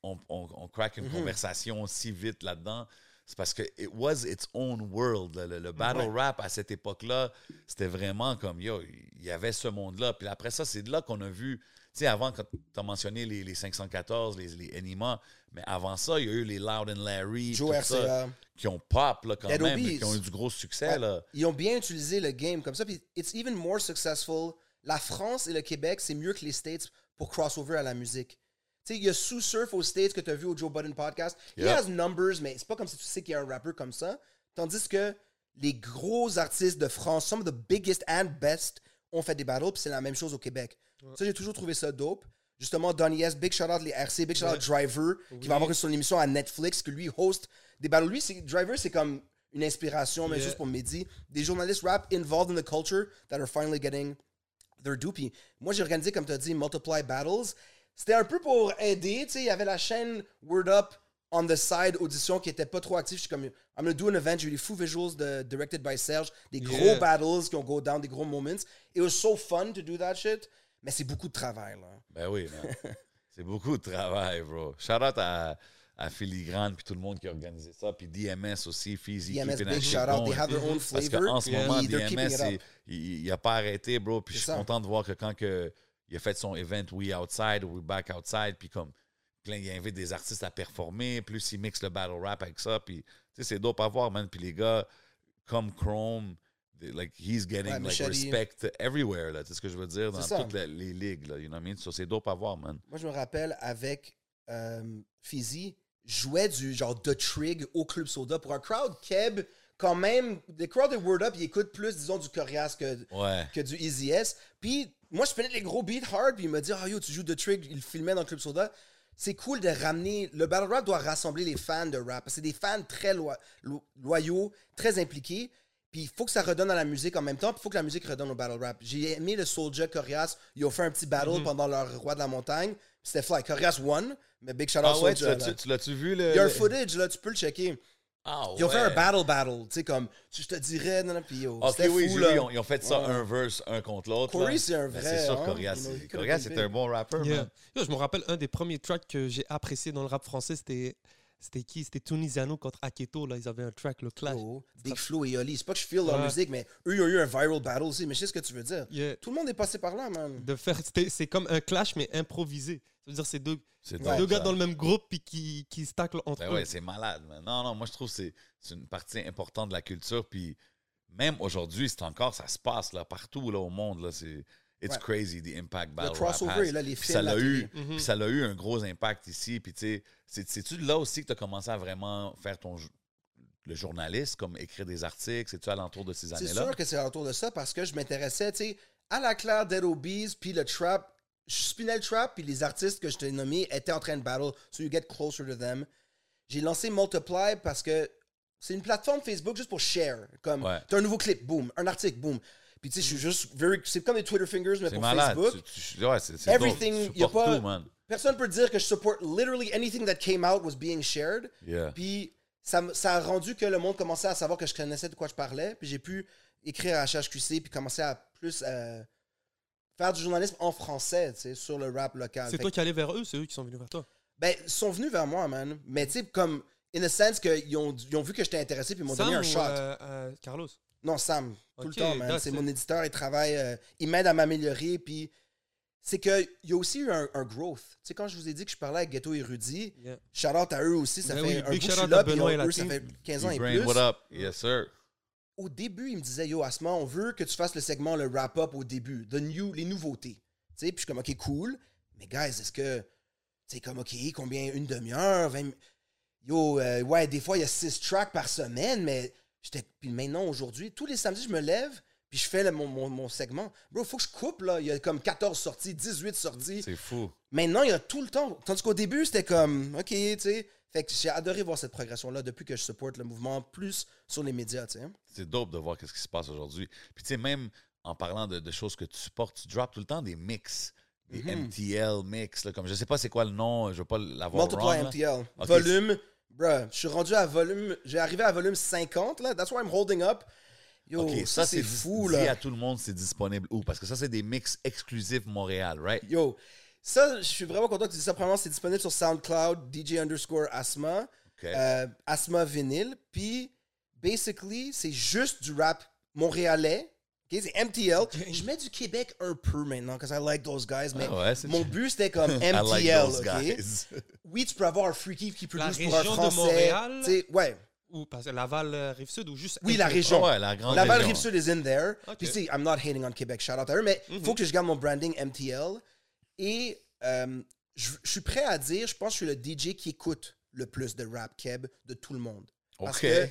on, on, on crack Mhm. une conversation si vite là-dedans. C'est parce que it was its own world. Le, le battle rap à cette époque-là, c'était vraiment comme, yo, il y avait ce monde-là. Puis après ça, c'est de là qu'on a vu, tu sais, avant, quand t'as mentionné les, les 514, les, les Enima, mais avant ça, il y a eu les Loud and Larry, Joe tout ça, RCA. qui ont pop, là, quand même, qui ont eu du gros succès, Ouais. là. Ils ont bien utilisé le game comme ça. Puis it's even more successful. La France et le Québec, c'est mieux que les States pour crossover à la musique. Tu sais, il y a Sue Surf aux States que tu as vu au Joe Budden podcast. He Yeah. has numbers, mais c'est pas comme si tu sais qu'il y a un rappeur comme ça. Tandis que les gros artistes de France, some of the biggest and best, ont fait des battles, puis c'est la même chose au Québec. Ça, j'ai toujours trouvé ça dope. Justement, Donny S, big shout out les RC, big shout out Driver, qui va avoir son émission à Netflix, que lui host des battles. Lui, c'est- Driver, c'est comme une inspiration, mais Yeah. juste pour Mehdi. Des journalistes rap involved in the culture that are finally getting their due. Puis moi, j'ai organisé, comme tu as dit, Multiply Battles. C'était un peu pour aider. Tu sais, il y avait la chaîne Word Up on the side audition qui était pas trop active. Je suis comme, I'm gonna do an event. J'ai eu des fous visuals de, directed by Serge, des gros battles qui ont go down, des gros moments. It was so fun to do that shit. Mais c'est beaucoup de travail, là. Ben oui, c'est beaucoup de travail, bro. Shout out à, à Filigrane puis tout le monde qui a organisé ça, puis DMS aussi, Fizi. DMS, big shout out. They have their own Parce flavor. qu'en ce moment, DMS, il, il a pas arrêté, bro. Puis je suis content de voir que quand que, il a fait son event We Outside, We Back Outside, puis comme plein, il invite des artistes à performer, plus il mixe le battle rap avec ça, puis tu sais, c'est dope à voir, man. Puis les gars, comme Chrome, like he's getting Ouais, like respect everywhere, là. Sais ce que je veux dire? Dans C'est toutes les, les ligues, là. You know what I mean? So, c'est dope à voir, man. Moi, je me rappelle avec euh, Fizzy, jouait du genre The Trig au Club Soda pour un crowd Keb. Quand même, les crowd de Word Up, ils écoutent plus, disons, du Corias que, Ouais. que du Easy S. Puis moi, je prenais les gros beats hard, puis il m'a dit Ah yo, tu joues The Trig, il filmait dans le Club Soda. C'est cool de ramener. Le battle rap doit rassembler les fans de rap. C'est des fans très lo- loyaux, très impliqués. Puis il faut que ça redonne à la musique en même temps, puis il faut que la musique redonne au battle rap. J'ai aimé le Soulja Corias. Ils ont fait un petit battle pendant leur Roi de la Montagne. Puis C'était fly. Corias won, mais big shout out Ah ouais, tu Soulja. l'as-tu- là. tu l'as-tu vu, le. Il y a un footage, là, tu peux le checker. Ah Ils ont fait un battle battle, tu sais, comme, je te dirais, non, non, puis yo, Ok, c'était oui, fou, j'ai là. vu, ils ont, ils ont fait ça Ouais. un verse, un contre l'autre. Corey, c'est un vrai, C'est sûr, hein. Corias, Corias, c'est un bon Yeah. man. Yo, je me rappelle un des premiers tracks que j'ai apprécié dans le rap français, c'était c'était qui? C'était Tunisiano contre Aketo. Là, ils avaient un track, le clash. Oh, Big Flo et Oli. C'est pas que je feel leur Ouais. musique, mais eux, ils ont eu un viral battle aussi. Mais je sais ce que tu veux dire. Yeah. Tout le monde est passé par là, man. De faire, c'était- c'est comme un clash mais improvisé. Ça veut dire c'est deux, deux gars ça. dans le même groupe puis qui qui se taclent entre Ben eux. ouais, c'est malade, man. Non, non, moi, je trouve que c'est c'est une partie importante de la culture. Puis même aujourd'hui, c'est encore, ça se passe là, partout là, au monde. Là, c'est, it's Ouais. crazy, the impact Le battle rap crossover, has. là, les films, ça la eu. Mhm. ça l'a eu un gros impact ici. Puis tu sais, c'est- c'est-tu là aussi que tu as commencé à vraiment faire ton le journaliste, comme écrire des articles? C'est-tu alentour de ces C'est années-là? sûr que c'est autour de ça parce que je m'intéressais, tu sais, à la claire Dead Obies, puis le trap. Le trap, puis les artistes que je t'ai nommés étaient en train de battle. So you get closer to them. J'ai lancé Multiply parce que c'est une plateforme Facebook juste pour share. Comme, Ouais. t'as un nouveau clip, boom. Un article, boom. Puis tu sais, je suis juste very. C'est comme des Twitter fingers, mais pour malade. Facebook. Tu- tu- ouais, c'est, c'est Everything, dope. Tu y a supportes pas- tout, man. Personne peut dire que je support literally anything that came out was being shared. Yeah. Puis ça, m- ça a rendu que le monde commençait à savoir que je connaissais de quoi je parlais. Puis j'ai pu écrire à HHQC puis commencer à plus euh, faire du journalisme en français, tu sais, sur le rap local. C'est Fait toi que, qui allais vers eux, c'est eux qui sont venus vers toi. ben, ils sont venus vers moi, man. Mais tu sais, comme, in a sense qu'ils ont, ils ont vu que j'étais intéressé puis ils m'ont Sam donné un ou, shot. euh, euh, Carlos? Non, Sam, tout le temps, C'est mon éditeur, il travaille, euh, il m'aide à m'améliorer. Puis c'est qu'il y a aussi eu un, un growth. Tu sais, quand je vous ai dit que je parlais avec Ghetto Érudit, Yeah. shout out à eux aussi, ça Ben fait oui, un bout que je shout suis out là, à puis eux, ça fait 15 ans et plus. what up? Yes, sir. Au début, ils me disaient, yo, Asma, on veut que tu fasses le segment, le wrap-up au début, the new, les nouveautés. Tu sais, puis je suis comme, ok, cool. Mais guys, est-ce que, c'est comme, ok, combien, une demi-heure, 20 Yo, euh, ouais, des fois, il y a six tracks par semaine, mais. Puis maintenant, aujourd'hui, tous les samedis, je me lève, puis je fais le- mon, mon, mon segment. Bro, faut que je coupe, là. Il y a comme 14 sorties, 18 sorties. C'est fou. Maintenant, il y a tout le temps. Tandis qu'au début, c'était comme, OK, tu sais. Fait que j'ai adoré voir cette progression-là depuis que je supporte le mouvement plus sur les médias, tu sais. C'est dope de voir ce qui se passe aujourd'hui. Puis tu sais, même en parlant de, de choses que tu supportes, tu drops tout le temps des mix. Des Mhm. MTL mix. Là, comme je sais pas c'est quoi le nom, je veux pas l'avoir Multiply wrong. MTL. Volume, bruh, je suis rendu à volume, j'ai arrivé à volume 50, là. That's why I'm holding up. Yo, ça, ça, c'est fou, Dis là. à tout le monde c'est disponible où? Parce que ça, c'est des mix exclusifs Montréal, right? Yo, ça, je suis vraiment content que tu dises ça. Premièrement, c'est disponible sur SoundCloud, DJ underscore Asma, OK. euh, Asma Vinyl. Puis, basically, c'est juste du rap montréalais. OK, c'est MTL. Je mets du Québec un peu maintenant, parce que I like those guys, mais Ah ouais, mon but, c'était comme I MTL, like those OK? guys. Oui, tu peux avoir un freaky qui La produit pour un région de français. Montréal? tu sais, Ouais. Ou parce que Laval, euh, Rive-Sud, ou juste. Oui, la région. Ouais, la grande Laval région. Rive-Sud is in there. Ok. Puis, tu sais, I'm not hating on Québec, shout out à eux, mais il faut que je garde mon branding MTL. Et euh, je je suis prêt à dire, je pense que je suis le DJ qui écoute le plus de rap keb de tout le monde. Parce OK. que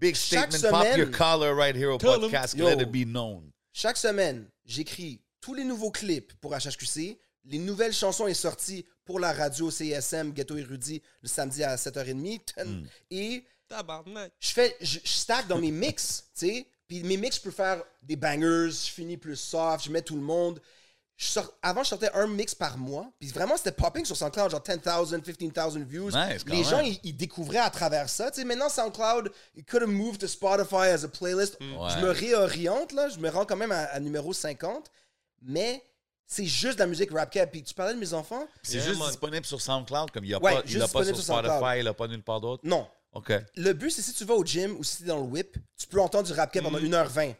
Big chaque statement, pop semaine- your collar right here au podcast, Yo. let it be known. chaque semaine, j'écris tous les nouveaux clips pour HHQC. Les nouvelles chansons sont sorties pour la radio CSM Ghetto Érudit le samedi à 7h30. Hmm. Et je fais je, je stack dans mes mix, tu sais. Puis mes mix, je peux faire des bangers, je finis plus soft, je mets tout le monde. Je avant, je sortais un mix par mois. Puis vraiment, c'était popping sur SoundCloud, genre 10,000, 15,000 views. Nice, Les gens, ils, ils découvraient à travers ça. Tu sais, maintenant, SoundCloud, it could have moved to Spotify as a playlist. Ouais. Je me réoriente, là. Je me rends quand même à, à numéro 50. Mais c'est juste de la musique rap cap. Puis tu parlais de mes enfants? C'est Yeah, juste man. disponible sur SoundCloud, comme il n'y a Ouais, pas, il pas sur. Spotify, il n'a pas nulle part d'autre? Non. OK. Le but, c'est si tu vas au gym ou si tu es dans le whip, tu peux entendre du rap cap pendant 1h20.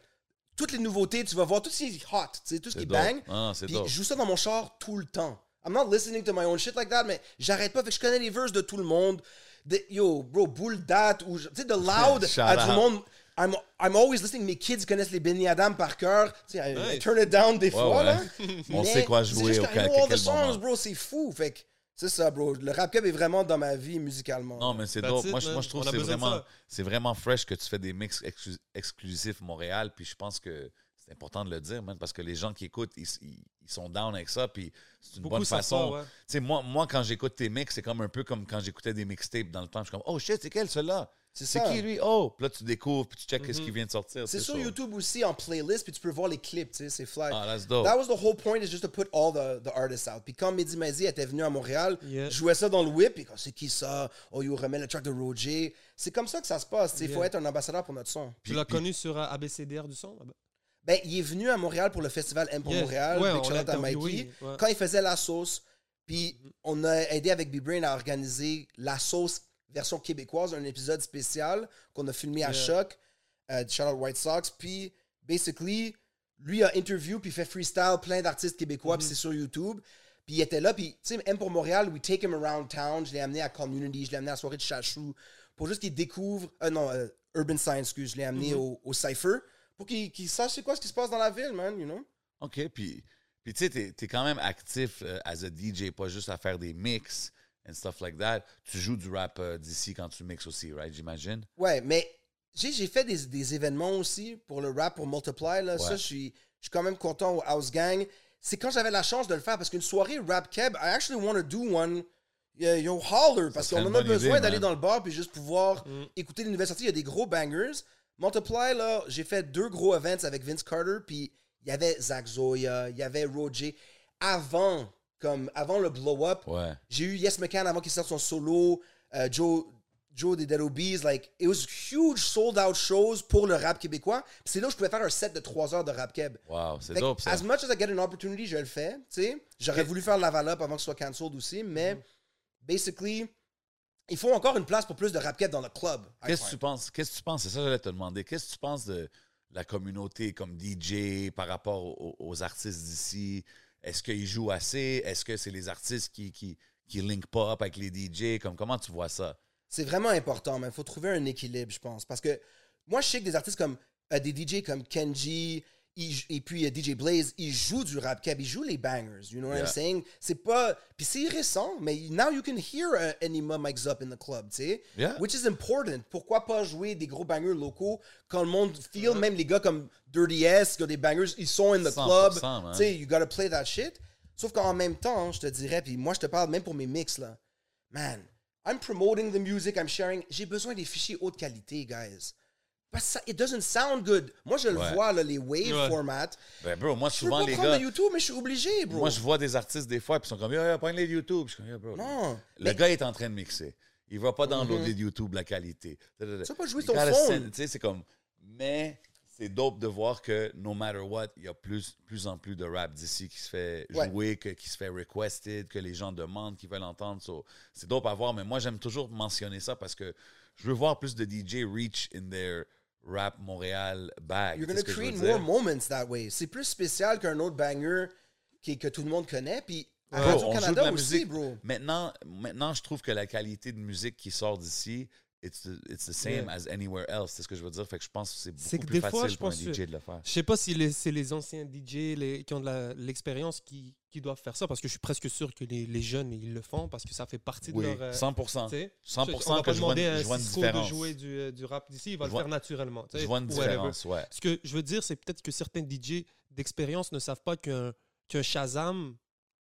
Toutes les nouveautés, tu vas voir tout ce qui est hot, tu sais, tout ce qui dope. bang. Ah, c'est Puis dope. je joue ça dans mon char tout le temps. I'm not listening to my own shit like that, mais j'arrête pas. Fait que je connais les verses de tout le monde. De- yo, bro, bull date ou tu sais, de loud à tout le monde. I'm, I'm always listening. Mes kids connaissent les Benny Adam par cœur. Tu sais, Nice. turn it down des fois, ouais. là. On Mais sait quoi jouer au quel- know all quel the moment. songs, bro. C'est fou. Fait que c'est ça, bro. Le rap cap est vraiment dans ma vie musicalement. Non, mais c'est dope. it, Moi, je- man. moi, je trouve que c'est vraiment, c'est vraiment fresh que tu fais des mix exclu- exclusifs Montréal. Puis je pense que c'est important de le dire, man, parce que les gens qui écoutent, ils, ils- ils sont down avec ça. Puis c'est une Beaucoup bonne façon. ouais. Tu sais, moi, moi, quand j'écoute tes mix, c'est comme un peu comme quand j'écoutais des mixtapes dans le temps. Je suis comme, oh shit, c'est quel celui-là? C'est qui lui? Oh! Puis là, tu découvres, puis tu checkes Mm-hmm. ce qui vient de sortir. C'est sur ça. YouTube aussi en playlist, puis tu peux voir les clips, tu sais, c'est fly. Ah, that's dope. That was the whole point, is just to put all the, the artists out. Puis quand Mehdi Maizi était venu à Montréal, Yeah. je jouais ça dans le whip, puis quand c'est qui ça? Oh, you remets le track de Roger. C'est comme ça que ça se passe, tu sais, il faut être un ambassadeur pour notre son. Tu l'as connu sur euh, ABCDR du son? Ben, il est venu à Montréal pour le festival M pour Yeah. Montréal, Ouais, on à Mikey. ouais. Quand il faisait la sauce, puis on a aidé avec B-Brain à organiser la sauce version québécoise, un épisode spécial qu'on a filmé à Yeah. Choc, euh, shout out White Sox, puis basically, lui a interview, puis fait freestyle plein d'artistes québécois, Mm-hmm. puis c'est sur YouTube. Puis il était là, puis tu sais, M pour Montréal, we take him around town, je l'ai amené à Community, je l'ai amené à la soirée de Chachou, pour juste qu'il découvre, euh, non, euh, Urban Science, excuse, je l'ai amené Mm-hmm. au, au Cypher, pour qu'il sache c'est quoi ce qui se passe dans la ville, man, you know? OK, puis, puis tu sais, t'es, t'es quand même actif euh, as a DJ, pas juste à faire des mix and stuff like that. Tu joues du rap euh, d'ici quand tu mixes aussi, right, j'imagine? Ouais, mais j'ai fait des, des événements aussi pour le rap, pour Multiply. Là. Ça, Ouais. je suis, je suis quand même content au House Gang. C'est quand j'avais la chance de le faire parce qu'une soirée rap keb, I actually want to do one. Yeah, yo, holler, parce qu'on en a besoin d'aller dans le bar puis juste pouvoir Mm. écouter les nouvelles sorties. Il y a des gros bangers. Multiply, là, j'ai fait deux gros events avec Vince Carter, puis il y avait Zach Zoya, il y avait Roger. Avant, comme avant le blow-up, Ouais. j'ai eu Yes McCann avant qu'il sorte son solo. euh, Joe, Joe des Dead Obies. Like, it was huge sold out shows pour le rap québécois. C'est là où je pouvais faire un set de 3 heures de rap keb. Wow, c'est dope ça. as much as I get an opportunity, je le fais. tu sais. J'aurais voulu faire Laval Up avant que ce soit cancelled aussi, mais basically, il faut encore une place pour plus de rap keb dans le club. Qu'est-ce que tu penses? Qu'est-ce que tu penses? C'est ça que j'allais te demander. Qu'est-ce que tu penses de la communauté comme DJ par rapport aux, aux artistes d'ici? Est-ce qu'ils jouent assez? Est-ce que c'est les artistes qui, qui, qui link pas up avec les DJ? Comme, comment tu vois ça? C'est vraiment important, mais il faut trouver un équilibre, je pense. Parce que moi, je sais que des artistes comme euh, des DJ comme Kenji et puis euh, DJ Blaze, ils jouent du rap cap, ils jouent les bangers. You know what Yeah. I'm saying? C'est pas. Puis c'est récent, mais now you can hear uh, Enima Mike's Up in the club, tu sais? Yeah. Which is important. Pourquoi pas jouer des gros bangers locaux quand le monde feel, même les gars comme Dirty S, qui ont des bangers, ils sont in the 100%, club. Tu sais, you gotta play that shit. Sauf qu'en même temps, je te dirais, puis moi, je te parle même pour mes mix, là. Man, I'm promoting the music, I'm sharing. J'ai besoin des fichiers haute qualité, guys. Parce que ça, it doesn't sound good. Moi, je le Ouais. vois, là, les wave Ouais. formats. Ben, bro, moi, Je peux souvent, pas les prendre gars. de YouTube, mais je suis obligé, bro. Moi, je vois des artistes des fois, puis ils sont comme, yo, yo, prends les YouTube. Je suis comme, yo, bro. Non. Le Mais- gars est en train de mixer. Il va pas downloader de YouTube la qualité. Tu vas pas jouer ton send- Tu sais, c'est comme. Mais c'est dope de voir que no matter what, il y a plus, plus en plus de rap d'ici qui se fait Ouais. jouer, que- qui se fait requested, que les gens demandent, qui veulent entendre. So, c'est dope à voir, mais moi, j'aime toujours mentionner ça parce que je veux voir plus de DJ reach in their rap Montréal bag. You're gonna create more moments that way. C'est plus spécial qu'un autre banger qui, que tout le monde connaît. Puis à Radio-Canada aussi, musique. bro. Maintenant, maintenant, je trouve que la qualité de musique qui sort d'ici, it's the, it's the same Yeah. as anywhere else. C'est ce que je veux dire. Fait que je pense que c'est beaucoup que plus fois, facile je pour un pense que- DJ de le faire. Je sais pas si c'est les anciens DJ les, qui ont de l'expérience qui, qui doivent faire ça, parce que je suis presque sûr que les, les jeunes, ils le font, parce que ça fait partie Oui, de leur... euh, 100%. tu sais. 100% on va que pas je vois, demander à je vois une Cisco de différence. jouer du, euh, du rap d'ici, il va Je le vois- faire naturellement. Je vois une différence, ouais. Ce que je veux dire, c'est peut-être que certains DJ d'expérience ne savent pas qu'un qu'un Shazam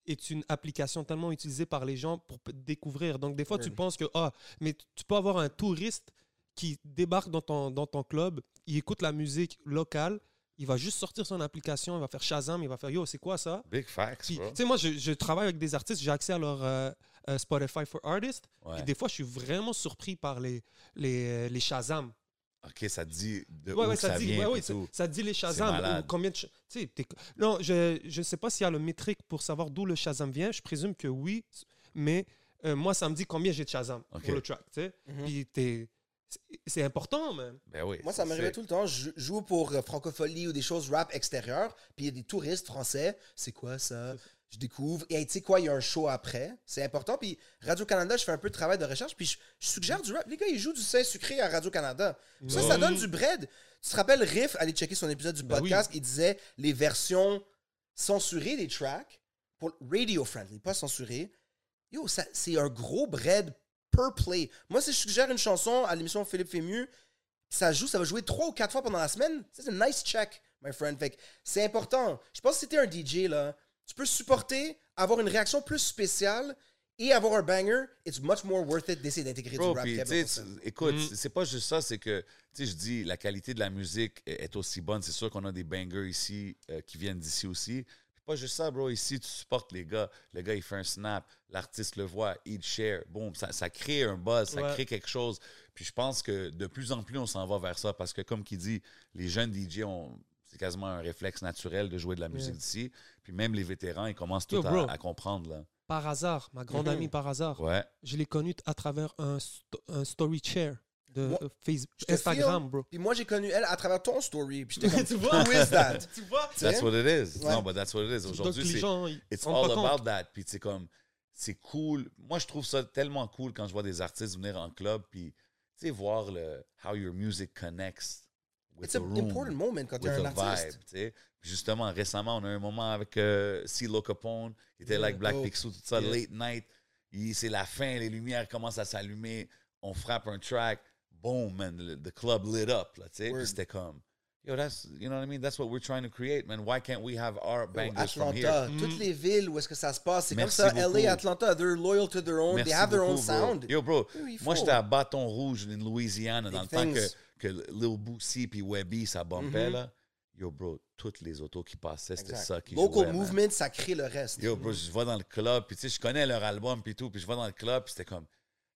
est une application tellement utilisée par les gens pour découvrir. Donc, des fois, tu penses que, ah, mais tu- peux avoir un touriste qui débarque dans ton, dans ton club, il écoute la musique locale, il va juste sortir son application, il va faire Shazam, il va faire, yo, c'est quoi ça? Big facts, tu sais, moi, je, je travaille avec des artistes, j'ai accès à leur euh, euh, Spotify for Artists, Ouais. et des fois, je suis vraiment surpris par les, les, euh, les Shazam. OK, ça te dit de Ouais, où ouais, ça, ça, dit, vient ouais, et ouais, ça, tout. ça dit les Shazam. ou combien de. ch- non, je ne sais pas s'il y a le métrique pour savoir d'où le Shazam vient. Je présume que oui, mais euh, moi, ça me dit combien j'ai de Shazam Ok. pour le track. tu sais. Mhm. Puis t'es- c'est- c'est important, man. Ben oui. Moi, ça m'arrivait tout le temps. Je joue pour euh, Francophonie ou des choses rap extérieures. Puis il y a des touristes français. C'est quoi ça? Je découvre. Et hey, tu sais quoi, il y a un show après. C'est important. Puis Radio-Canada, je fais un peu de travail de recherche. Puis je, je suggère du rap. Les gars, ils jouent du Saint-Sucré à Radio-Canada. Ça, ça donne du bread. Tu te rappelles Riff, allez checker son épisode du Ben oui. podcast. Il disait les versions censurées des tracks pour radio-friendly, pas censurées. Yo, c'est un gros bread per play. Moi, si je suggère une chanson à l'émission Philippe Fému, ça joue, ça va jouer trois ou quatre fois pendant la semaine. C'est un nice check, my friend. Fait c'est important. Je pense que si t'es un DJ, là, tu peux supporter, avoir une réaction plus spéciale et avoir un banger. It's much more worth it d'essayer d'intégrer du rap écoute, Mm. c'est- pas juste ça, c'est que, tu sais, je dis, la qualité de la musique est aussi bonne. C'est sûr qu'on a des bangers ici euh, qui viennent d'ici aussi. Puis pas juste ça, bro. Ici, tu supportes les gars. Le gars, il fait un snap. L'artiste le voit. Il share. Bon, ça, ça crée un buzz. Ça Ouais. crée quelque chose. Puis je pense que de plus en plus, on s'en va vers ça parce que, comme qui dit, les jeunes DJ ont. C'est quasiment un réflexe naturel de jouer de la musique Yeah. d'ici. Puis même les vétérans, ils commencent Yo, tout bro. à, à comprendre. Là. Par hasard, ma grande Mhm. amie par hasard, Ouais. je l'ai connue à travers un, sto- un story share de Moi, euh, Facebook, Instagram, bro. Puis moi, j'ai connu elle à travers ton story. Puis j'étais comme, Tu vois? who is that? Tu vois? That's what it is. Ouais. Non, but that's what it is. Aujourd'hui, les c'est. It's all compte. about that. Puis c'est comme, c'est cool. Moi, je trouve ça tellement cool quand je vois des artistes venir en club, puis tu sais, voir le how your music connects It's an important moment quand t'es with un artiste. vibe. tu justement, récemment, on a eu un moment avec euh, CeeLo Capone. Il était Yeah. like Black Oh. Picsou, tout ça, Yeah. late night. Il- C'est la fin, les lumières commencent à s'allumer. On frappe un track. Boom, man, the, the club lit up. Là, tu sais. C'était comme, yo, that's, you know what I mean? That's what we're trying to create, man. Why can't we have our Yo, bangers from here? Atlanta, Mm. toutes les villes où est-ce que ça se passe, c'est comme ça. beaucoup. LA, Atlanta, they're loyal to their own, Merci they have their own beaucoup, bro. sound. Yo, bro, Oui, il moi, j'étais à Bâton Rouge, en Louisiane, dans le temps que. Que Lil Boosie puis Webby, ça bumpait, Mhm. là. Yo, bro, toutes les autos qui passaient, c'était ça qui Local jouait, man. movement, ça crée le reste. Yo, bro, je vais dans le club, puis tu sais, je connais leur album, puis tout, puis je vais dans le club, puis c'était comme,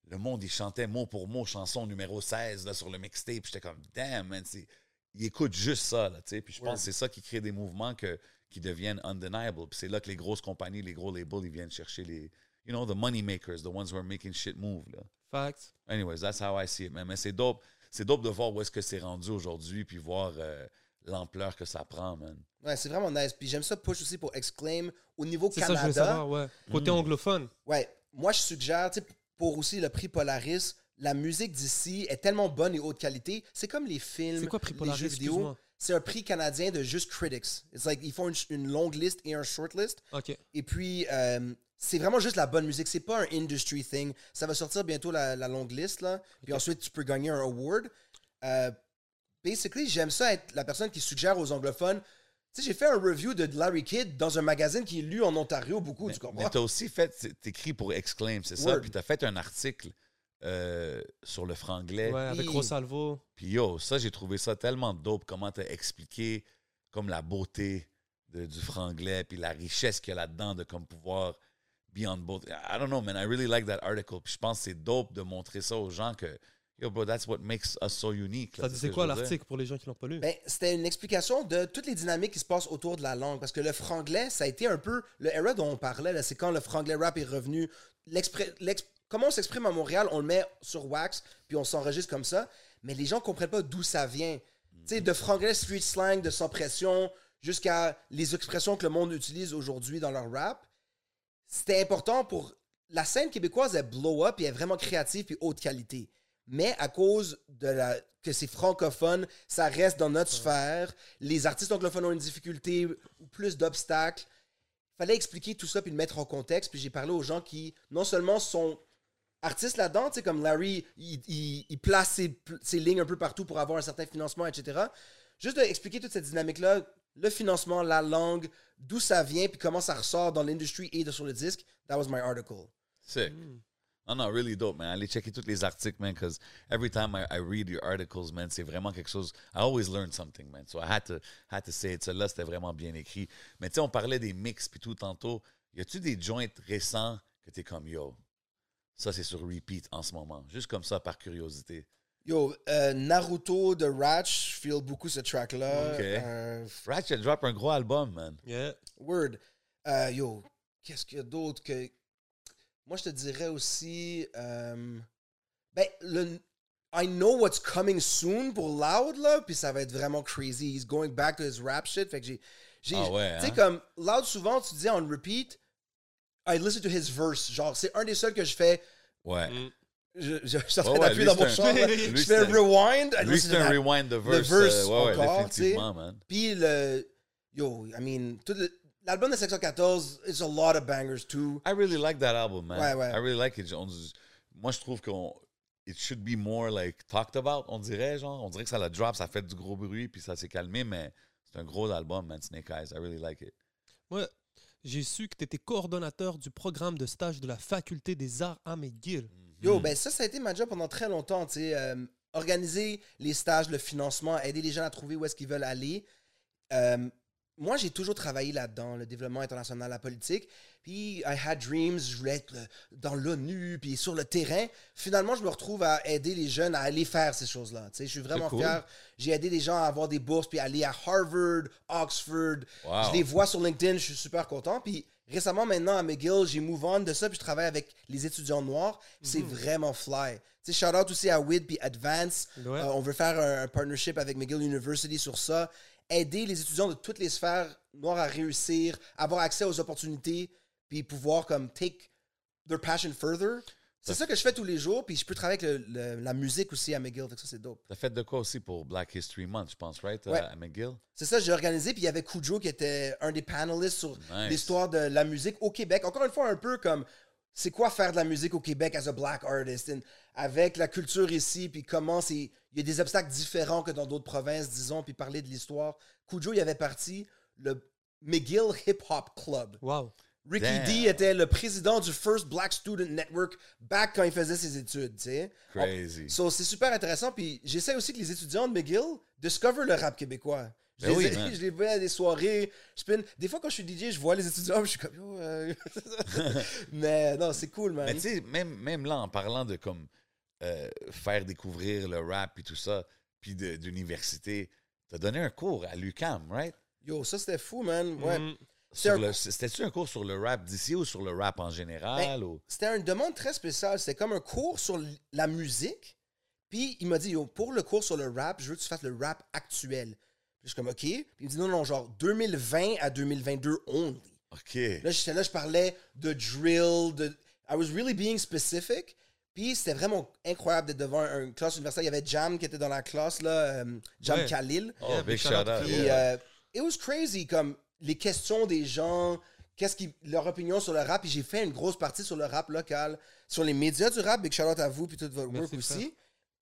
le monde, il chantait mot pour mot, chanson numéro 16, là, sur le mixtape, puis j'étais comme, damn, man, c'est- ils écoutent juste ça, là, tu sais, puis je pense que c'est ça qui crée des mouvements que, qui deviennent undeniable, puis c'est là que les grosses compagnies, les gros labels, ils viennent chercher les, you know, the money makers, the ones who are making shit move, là. Facts. Anyways, that's how I see it, man. Mais c'est dope. C'est dope de voir où est-ce que c'est rendu aujourd'hui, puis voir euh, l'ampleur que ça prend, man. Ouais, c'est vraiment nice. Puis j'aime ça push aussi pour Exclaim au niveau C'est ça que je veux Canada. savoir, ouais. Côté Mm. anglophone. Ouais, moi je suggère, tu sais, pour aussi le prix Polaris, la musique d'ici est tellement bonne et haute qualité. C'est comme les films, C'est quoi prix les Polaris, jeux vidéo. C'est un prix canadien de juste critics. It's like, ils font une, une longue liste et un short list. OK. Et puis, euh, c'est vraiment juste la bonne musique. C'est pas un industry thing. Ça va sortir bientôt la, la longue liste, là. Puis ensuite, tu peux gagner un award. Euh, basically, j'aime ça être la personne qui suggère aux anglophones. Tu sais, j'ai fait un review de Larry Kidd dans un magazine qui est lu en Ontario beaucoup, tu Mais, comprends? mais t'as aussi fait, t'écris pour Exclaim, c'est ça? Puis t'as fait un article euh, sur le franglais. Ouais, avec Oui. Rosalvo. Puis yo, ça, j'ai trouvé ça tellement dope. Comment t'as expliqué comme la beauté de- du franglais, puis la richesse qu'il y a là-dedans de comme pouvoir be on both. I don't know, man. I really like that article. Puis je pense que c'est dope de montrer ça aux gens que, yo, bro, that's what makes us so unique. Ça c'est quoi l'article pour les gens qui l'ont pas lu? Ben, c'était une explication de toutes les dynamiques qui se passent autour de la langue. Parce que le franglais, ça a été un peu le era dont on parlait. là, C'est quand le franglais rap est revenu. Comment on s'exprime à Montréal, on le met sur wax, puis on s'enregistre comme ça. Mais les gens ne comprennent pas d'où ça vient. Tu sais, de franglais street slang, de sans pression, jusqu'à les expressions que le monde utilise aujourd'hui dans leur rap. C'était important pour. La scène québécoise est blow up et est vraiment créative et haute qualité. Mais à cause de la que c'est francophone, ça reste dans notre sphère. Les artistes anglophones ont une difficulté ou plus d'obstacles. Il fallait expliquer tout ça puis le mettre en contexte. Puis j'ai parlé aux gens qui, non seulement sont artistes là-dedans, tu sais, comme Larry, il, il- il place ses, ses lignes un peu partout pour avoir un certain financement, etc. Juste d'expliquer toute cette dynamique-là, le financement, la langue, d'où ça vient, puis comment ça ressort dans l'industrie et de- sur le disque. That was my article. Sick. Hmm. Non, non, really dope, man. Allez checker tous les articles, man, because every time I, I read your articles, man, c'est vraiment quelque chose. I always learn something, man. So I had to, had to say it. Celui-là, c'était vraiment bien écrit. Mais tu sais, on parlait des mix puis tout tantôt. Y a-tu des joints récents que t'es comme yo? Ça, c'est sur repeat en ce moment? Juste comme ça, par curiosité. Yo, euh, Naruto de Ratch, je feel beaucoup ce track-là. Ok. Euh, Ratchet drop un gros album, man. Yeah. Word. Euh, yo, qu'est-ce qu'il y a d'autre que. Moi, je te dirais aussi. euh, Ben, le. I know what's coming soon pour Loud, là, puis ça va être vraiment crazy. He's going back to his rap shit. Fait que j'ai. j'ai- Ah ouais, Tu sais, hein? comme Loud, souvent, tu dis on repeat, I listen to his verse. Genre, c'est un des seuls que je fais. Ouais. Mm. Je, je, je suis en train Ouais, ouais, d'appuyer dans mon lui, Je fais un- rewind. I Lui, listen c'est un that. rewind de verse. verse euh, ouais, ouais, encore, définitivement, man. Puis le. Yo, I mean, tout le- l'album de Section 14, it's a lot of bangers too. I really like that album, man. Ouais, ouais. I really like it. On- moi, je trouve qu'on it should be more like talked about, on dirait, genre. On dirait que ça la drop, ça fait du gros bruit, puis ça s'est calmé, mais c'est un gros album, man, Snake Eyes. I really like it. Moi, j'ai su que tu étais coordonnateur du programme de stage de la Faculté des Arts à McGill. Yo, Hmm. ben ça, ça a été ma job pendant très longtemps, tu sais. euh, organiser les stages, le financement, aider les gens à trouver où est-ce qu'ils veulent aller. Euh, moi, j'ai toujours travaillé là-dedans, le développement international, la politique. Puis, I had dreams, je voulais être euh, dans l'ONU, puis sur le terrain. Finalement, je me retrouve à aider les jeunes à aller faire ces choses-là. Tu sais, je suis vraiment cool. fier. J'ai aidé les gens à avoir des bourses, puis aller à Harvard, Oxford. Wow. Je les vois sur LinkedIn, je suis super content. Puis récemment, maintenant, à McGill, j'ai move on de ça, puis je travaille avec les étudiants noirs. C'est vraiment fly. Tu sais, shout out aussi à WID puis Advance. Ouais. Euh, on veut faire un, un partnership avec McGill University sur ça. Aider les étudiants de toutes les sphères noires à réussir, avoir accès aux opportunités, puis pouvoir comme take their passion further. C'est ça que je fais tous les jours, puis je peux travailler avec le- le- la musique aussi à McGill, fait que ça c'est dope. T'as fait de quoi aussi pour Black History Month, je pense, right? Ouais. À McGill? C'est ça, j'ai organisé, puis il y avait Kujo qui était un des panélistes sur Nice. l'histoire de la musique au Québec. Encore une fois, un peu comme c'est quoi faire de la musique au Québec as a black artist, and avec la culture ici, puis comment c'est. Il y a des obstacles différents que dans d'autres provinces, disons, puis parler de l'histoire. Kujo, il avait parti le McGill Hip Hop Club. Wow. Ricky Damn. D était le président du First Black Student Network back quand il faisait ses études, tu sais. Crazy. So, c'est super intéressant. Puis j'essaie aussi que les étudiants de McGill discover le rap québécois. Je, Ben les, oui, ai- man. je les vois à des soirées. Je spin. Des fois, quand je suis DJ, je vois les étudiants, je suis comme, yo, euh, Mais non, c'est cool, man. Mais tu sais, même, même là, en parlant de comme euh, faire découvrir le rap et tout ça, puis de- d'université, t'as donné un cours à l'UCAM, right? Yo, ça, c'était fou, man. Ouais. Mm. C'était-tu un cours sur le rap d'ici ou sur le rap en général? Ben, ou... C'était une demande très spéciale. C'était comme un cours sur la musique. Puis il m'a dit, yo, pour le cours sur le rap, je veux que tu fasses le rap actuel. Puis je suis comme, OK. Puis il me dit, non, non, genre 2020 à 2022 only. OK. Là, j'étais là, je parlais de drill, de... I was really being specific. Puis c'était vraiment incroyable d'être devant un- une classe universitaire. Il y avait Jam qui était dans la classe, là, euh, Jam Ouais. Khalil. Oh, Yeah, big shout out. Puis yeah. euh, it was crazy, comme les questions des gens, qu'est-ce qui, leur opinion sur le rap. Puis j'ai fait une grosse partie sur le rap local, sur les médias du rap. Big shout out à vous, puis tout votre work aussi.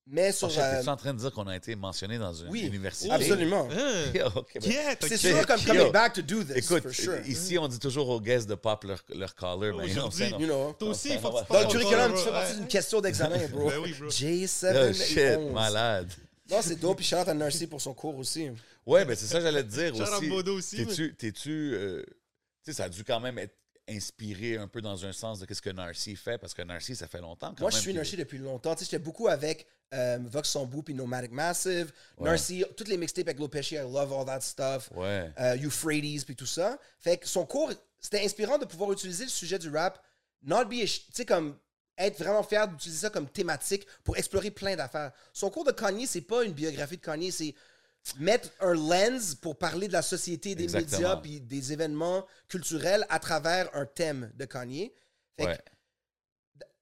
Mais sur. Oh, euh, en train de dire qu'on a été mentionné dans une oui, université? absolument. Ben- C'est sûr comme Yo. coming back to do this, Écoute, for sure. ici, on dit toujours aux guests de pop leur, leur caller, mais Aujourd'hui, non, You know. Toi aussi, il faut que tu Dans le curriculum, tu fais partie d'une question d'examen, bro. Ben oui, bro. J7 Oh shit, et 11. malade. Non, c'est dope. Puis shout out à Narcy pour son cours aussi. Ouais, ben c'est ça que j'allais te dire aussi. Bodo aussi, T'es-tu, t'es-tu, euh, tu sais, ça a dû quand même être inspiré un peu dans un sens de qu'est-ce que Narcy fait, parce que Narcy, ça fait longtemps quand Moi, je suis Narcy depuis longtemps. Tu sais, j'étais beaucoup avec euh, Vox Sambou puis Nomadic Massive. Ouais. Narcy, toutes les mixtapes avec Lopechi, I love all that stuff. Ouais. Euh, Euphrates puis tout ça. Fait que son cours, c'était inspirant de pouvoir utiliser le sujet du rap, not be, tu sais, comme être vraiment fier d'utiliser ça comme thématique pour explorer plein d'affaires. Son cours de Kanye, c'est pas une biographie de Kanye, c'est mettre un lens pour parler de la société, des Exactement. médias puis des événements culturels à travers un thème de Kanye. Fait que Ouais.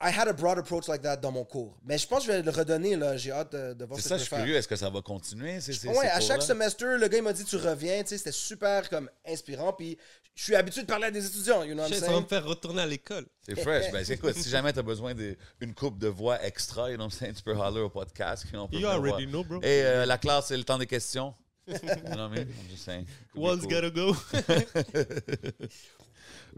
I had a broad approach like that dans mon cours. Mais je pense que je vais le redonner, là. J'ai hâte de, de voir ce ça, que je je suis curieux. Est-ce que ça va continuer? C'est, c'est, Ouais, à chaque semestre, le gars il m'a dit tu reviens, tu sais, c'était super comme inspirant. Puis je suis habitué de parler à des étudiants, you know what I'm Shit, Ça va me faire retourner à l'école. C'est fresh. Ben, c'est écoute, si jamais tu as besoin d'une coupe de voix extra, you know what I'm saying, tu peux holler au podcast. you know, already voir. know, bro. Et euh, la classe, c'est le temps des questions. you know what I mean? I'm just saying. Could be One's cool. gotta go.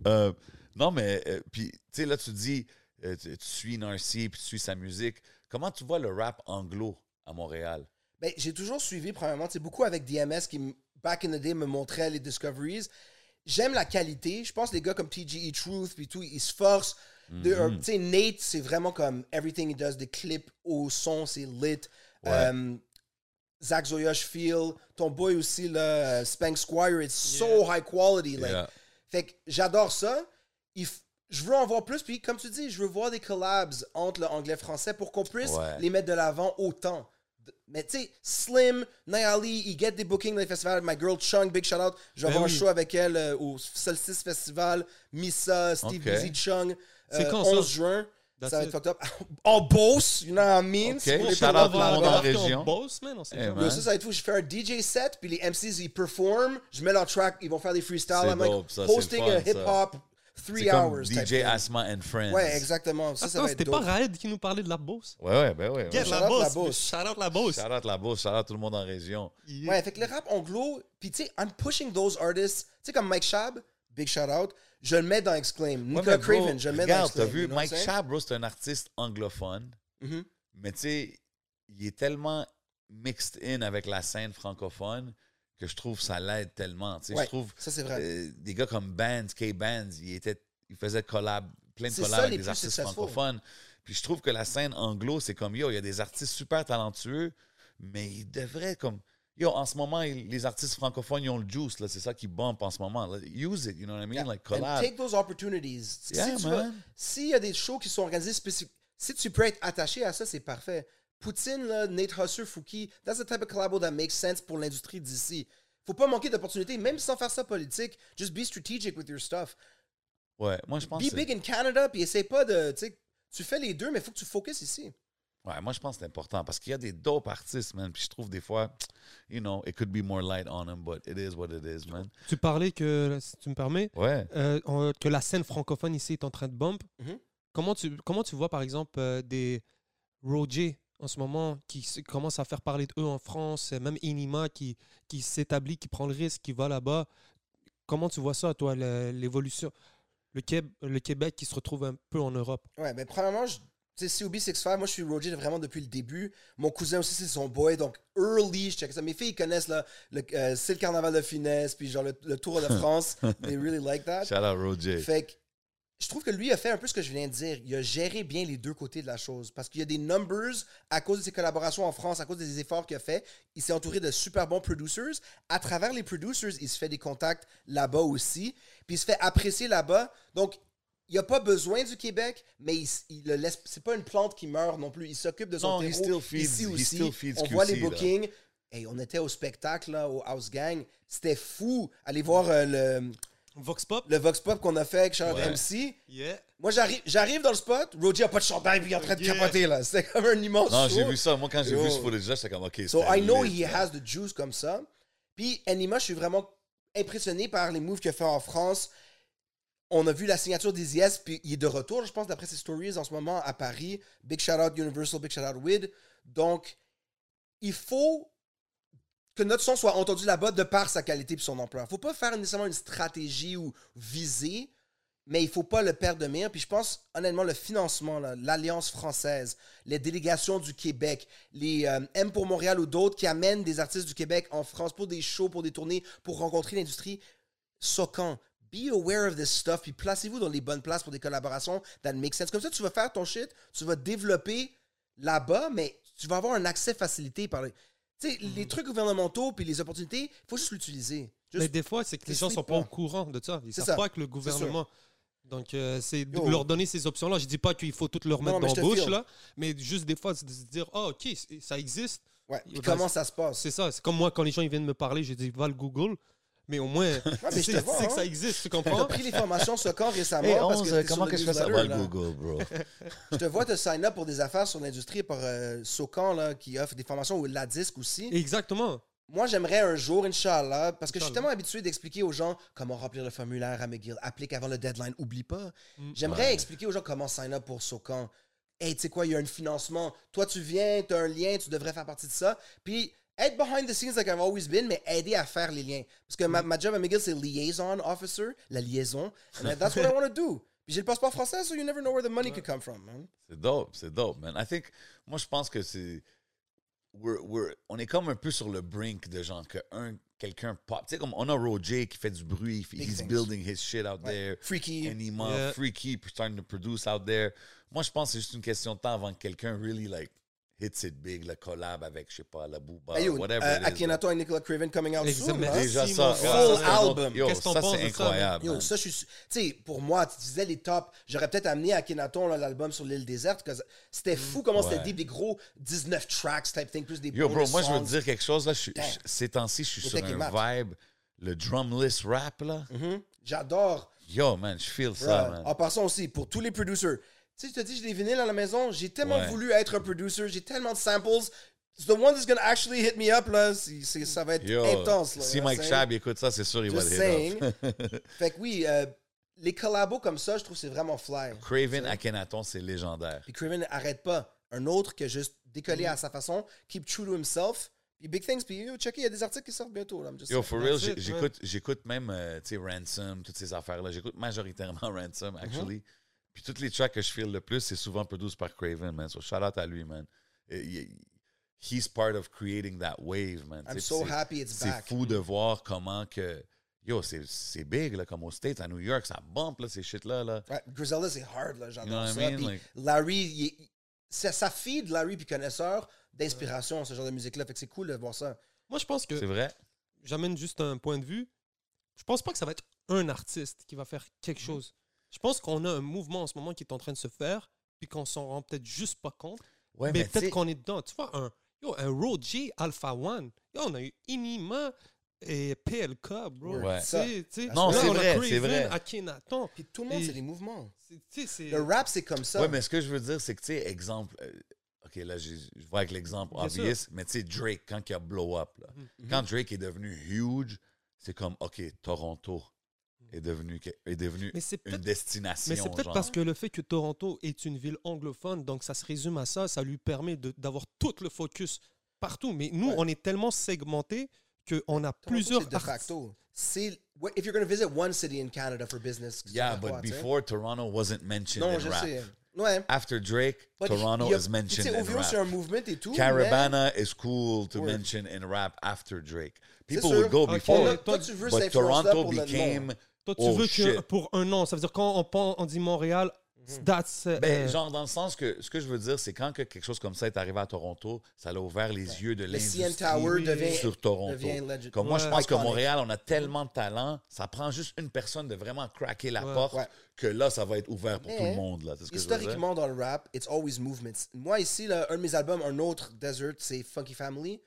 Euh, non, mais, euh, puis, tu sais, là, tu dis, euh, tu, tu suis Narcy, puis tu suis sa musique. Comment tu vois le rap anglo à Montréal? Ben, j'ai toujours suivi, premièrement, c'est beaucoup avec DMS qui, back in the day, me montrait les discoveries. J'aime la qualité. Je pense que les gars comme TGE Truth, puis tout, ils se forcent. euh, Tu sais, Nate, c'est vraiment comme everything he does, des clips au son, c'est lit. Ouais. Euh, Zach Zoya, je feel. Ton boy aussi, euh, Spank Squire, it's so high quality. Like, Yeah. Fait que j'adore ça. Il je veux en voir plus. Puis, comme tu dis, je veux voir des collabs entre le anglais-français pour qu'on puisse Ouais. les mettre de l'avant autant. Mais tu sais, Slim, Nayali, ils get des bookings dans les festivals. My girl Chung, big shout out. Je vais Ben avoir oui. un show avec elle euh, au Solstice Festival. Missa, Steve Ok. Busy Chung. C'est euh, quand ça? 11 juin. That's ça va être fucked up. en Beauce, you know what I mean? Ok. Si Shout out tout le monde en région. Boss, man, on sait Eh, jamais. man. Yo, ça, ça va être fou. Je fais un DJ set, puis les MCs, ils performent. Je mets leur track, ils vont faire des freestyles. C'est I'm like dope, ça, c'est hosting fun, a hip-hop three hours. DJ. Asma and Friends. Ouais, exactement. Ça, Attends, c'était pas. Raed qui nous parlait de la bosse? Ouais, ouais, ben ouais. Get ouais. shout la out la bosse. Shout out la bosse. Shout out la bourse, shout out tout le monde en région. Yeah. Ouais, fait que le rap anglo, puis tu sais, I'm pushing those artists. Tu sais, comme Mike Shab, big shout out, je le mets dans Exclaim. Ouais, Nicolas Craven, je le mets regarde, dans Exclaim. t'as vu, you know what Mike? Schaab, bro, c'est un artiste anglophone, Mhm. mais tu sais, il est tellement mixed in avec la scène francophone que je trouve ça l'aide tellement. Tu sais, Ouais, je trouve ça, c'est vrai. euh, des gars comme Bands, K-Bands, ils, étaient, ils faisaient collab, plein de collabs ça, avec des artistes francophones. Puis je trouve que la scène anglo, c'est comme, yo, il y a des artistes super talentueux, mais ils devraient comme... Yo, en ce moment, les artistes francophones, ils ont le juice, là. C'est ça qui bump en ce moment. là. Use it, you know what I mean? Yeah. Like, And collab. take those opportunities. Yeah, si man. S'il y a des shows qui sont organisés spécifiques, si tu peux être attaché à ça, c'est parfait. Poutine, là, Nate Husser, Fouki, that's the type of collabo that makes sense pour l'industrie d'ici. Faut pas manquer d'opportunités, même sans faire ça politique. Just be strategic with your stuff. Ouais, moi, je pense Be que... big in Canada, puis essaye pas de. Tu fais les deux, mais faut que tu focuses ici. Ouais, moi, je pense que c'est important parce qu'il y a des dope artistes, man. Puis je trouve des fois, you know, it could be more light on them, but it is what it is, man. Tu parlais que, si tu me permets, Ouais. euh, que la scène francophone ici est en train de bump. Mhm. comment, tu, comment tu vois, par exemple, euh, des Roger en ce moment qui se- commencent à faire parler d'eux en France, même Inima qui, qui s'établit, qui prend le risque, qui va là-bas. Comment tu vois ça, toi, l'évolution le, Québ- le Québec qui se retrouve un peu en Europe? Ouais, mais premièrement, je- tu sais, COB65, moi je suis Roger vraiment depuis le début. Mon cousin aussi, c'est son boy. Donc, early, je check ça. Mes filles, ils connaissent le, euh, c'est le carnaval de finesse, puis genre le, le Tour de France. They really like that. Shout out Roger. Fait que je trouve que lui a fait un peu ce que je viens de dire. Il a géré bien les deux côtés de la chose. Parce qu'il y a des numbers à cause de ses collaborations en France, à cause des efforts qu'il a fait. Il s'est entouré de super bons producers. À travers les producers, il se fait des contacts là-bas aussi. Puis il se fait apprécier là-bas. Donc, il n'y a pas besoin du Québec, mais il, il le laisse. C'est pas une plante qui meurt non plus. Il s'occupe de son Non, terreau still feeds- ici aussi. On voit les là. bookings. Hey, on était au spectacle là, au House Gang. C'était fou. Allez voir euh, le, Vox Pop le Vox Pop qu'on a fait avec Charles Ouais. MC. Yeah. Moi, j'arrive, j'arrive dans le spot, Roger a pas de chandail, puis il est en train de Yeah. capoter, là. C'était comme un immense Non, j'ai vu ça. Moi, quand j'ai vu ce footage-là, j'étais comme, OK, So, I know lit, he là. has the juice comme ça. Puis, Anima, je suis vraiment impressionné par les moves qu'il a fait en France. on a vu la signature des IS, puis il est de retour, je pense, d'après ses stories en ce moment à Paris. Big shout out Universal, big shout out Wid. Donc, il faut que notre son soit entendu là-bas de par sa qualité et son emploi. faut pas faire nécessairement une stratégie ou viser, mais il faut pas le perdre de mire. Puis je pense, honnêtement, le financement, l'Alliance française, les délégations du Québec, les euh, M pour Montréal ou d'autres qui amènent des artistes du Québec en France pour des shows, pour des tournées, pour rencontrer l'industrie, Socan, be aware of this stuff, puis placez-vous dans les bonnes places pour des collaborations that make sense. Comme ça, tu vas faire ton shit, tu vas développer là-bas, mais tu vas avoir un accès facilité par les... Tu sais, les trucs gouvernementaux puis les opportunités, il faut juste l'utiliser. Mais des fois, c'est que les gens sont sleep pas au courant de ça. Ils C'est savent ça. pas que le gouvernement. Donc, euh, c'est de leur donner ces options-là. Je dis pas qu'il faut tout leur mettre dans la bouche, là, mais juste des fois, c'est de se dire, oh, OK, ça existe. Ouais. Puis Ben, comment ça se passe? C'est ça. C'est comme moi, quand les gens ils viennent me parler, je dis, va le Google. Mais au moins, mais tu je sais, te tu vois, sais que hein. ça existe, tu T'as comprends? pris les formations Socan récemment Hey, parce 11, que t'es comment que je fais ça? là. le Google, bro. Je te vois te sign up pour des affaires sur l'industrie par euh, Socan là, qui offre des formations ou la disque aussi. Exactement. Moi, j'aimerais un jour, Inch'Allah, parce que je suis tellement habitué d'expliquer aux gens comment remplir le formulaire à McGill, applique avant le deadline, oublie pas. Mm. J'aimerais Ouais. expliquer aux gens comment sign up pour Socan. Hey, tu sais quoi, il y a un financement. Toi, tu viens, tu as un lien, tu devrais faire partie de ça. Puis, être behind the scenes like I've always been, mais aider à faire les liens. Parce que ma, ma job à McGill, c'est liaison officer, la liaison. And that's what I want to do. Puis j'ai le passeport français, so you never know where the money could come from. man. C'est dope, c'est dope, man. I think, moi, je pense que c'est. we're- we're- on est comme un peu sur le brink de genre que un, quelqu'un pop. Tu sais, comme on a Roger qui fait du bruit, Big he's things. building his shit out Ouais. there. Freaky. Anima, Yeah. Freaky, starting to produce out there. Moi, je pense que c'est juste une question de temps avant que quelqu'un really like hits it big, le collab avec, je sais pas, la Booba, Hey, yo, whatever euh, is. Akhenaton et Nicolas Craven coming out soon. Hein? Déjà ça, Full c'est un autre- album. Yo, t'en ça, c'est incroyable. Yo, ça, je suis. Tu sais, pour moi, tu disais les tops. J'aurais peut-être amené Akhenaton, l'album sur l'île déserte, parce que c'était fou comment c'était Ouais. deep, des gros 19 tracks type thing, plus des Yo, bro, moi, je veux te dire quelque chose. Là, je je- ces temps-ci, je suis sur un mat. vibe, le drumless rap, là. Mhm. J'adore. Yo, man, je feel ça, man. En passant aussi, pour tous les producers. Tu sais, je te dis, j'ai des vinyles à la maison. J'ai tellement Ouais. voulu être un producer. J'ai tellement de samples. The one that's gonna actually hit me up, là, ça va être Yo, intense. Là, si Mike? Chab écoute ça, c'est sûr, il va le hit up. Fait que oui, euh, les collabos comme ça, je trouve que c'est vraiment fly. Craven Akhenaton, c'est légendaire. Puis Craven arrête pas. Un autre qui a juste décollé à sa façon, keep true to himself. Puis Big Things, puis yo, checker, il y a des articles qui sortent bientôt. Là, I'm just Yo, for real, j'écoute, j'écoute même, euh, tu sais, Ransom, toutes ces affaires-là. J'écoute majoritairement Ransom, actually. Puis toutes les tracks que je feel le plus, c'est souvent produits par Craven, man. So shout out à lui, man. He's part of creating that wave, man. I'm so c'est- happy it's C'est back. fou de voir comment que. Yo, c'est c'est big, là, comme aux States, à New York, ça bump, là, ces shit-là, là. Ouais, Griselda, c'est hard, là, j'adore You know what I ça. mean? Puis Like- Larry, il est- ça, ça feed Larry puis connaisseur d'inspiration, ce genre de musique-là. Fait que c'est cool de voir ça. Moi, je pense que C'est vrai? j'amène juste un point de vue. Je pense pas que ça va être un artiste qui va faire quelque Mhm. chose. Je pense qu'on a un mouvement en ce moment qui est en train de se faire, puis qu'on s'en rend peut-être juste pas compte. Ouais, mais peut-être qu'on est dedans. Tu vois, un, yo, un Roger Alpha One. Yo, on a eu Inima et PLK, bro. Ouais. Non, c'est vrai, c'est vrai. Akhenaton. Puis tout le monde, c'est des mouvements. C'est- Le rap, c'est comme ça. Ouais, mais ce que je veux dire, c'est que, tu sais, exemple, euh, OK, là, j'ai- je vois avec l'exemple Bien sûr. obvious, mais tu sais, Drake, quand il a blow up, là, Mhm. quand Drake est devenu huge, c'est comme, OK, Toronto est devenu, est devenu Mais c'est une destination. Mais c'est peut-être parce que le fait que Toronto est une ville anglophone, donc ça se résume à ça, ça lui permet d'avoir tout le focus partout. Mais nous, Ouais. on est tellement segmentés qu'on a Toronto, plusieurs de facto. C'est if you're going to visit one city in Canada for business. Yeah, but quoi, before, Toronto wasn't mentioned Non, in je rap. sais. Ouais. After Drake, But Toronto a- is mentioned in rap. c'est un mouvement et tout. mais- Caravana is cool to Word. mention in rap after Drake. People would go Ok, before, Toi, tu veux but Toronto became Toi, tu Oh, veux que pour un an, ça veut dire quand on, on dit Montréal, that's. euh, Ben, euh, genre, dans le sens que ce que je veux dire, c'est quand que quelque chose comme ça est arrivé à Toronto, ça a ouvert les yeux de l'industrie sur Toronto. devient. Comme moi, je pense qu'à. Montréal, on a tellement de talent, ça prend juste une personne de vraiment craquer la Ouais. porte Ouais. que là, ça va être ouvert pour Mais, tout le monde. Là. C'est ce que je veux dire. Historiquement, dans le rap, it's always movements. Moi, ici, là, un de mes albums, un autre Desert, c'est Funky Family.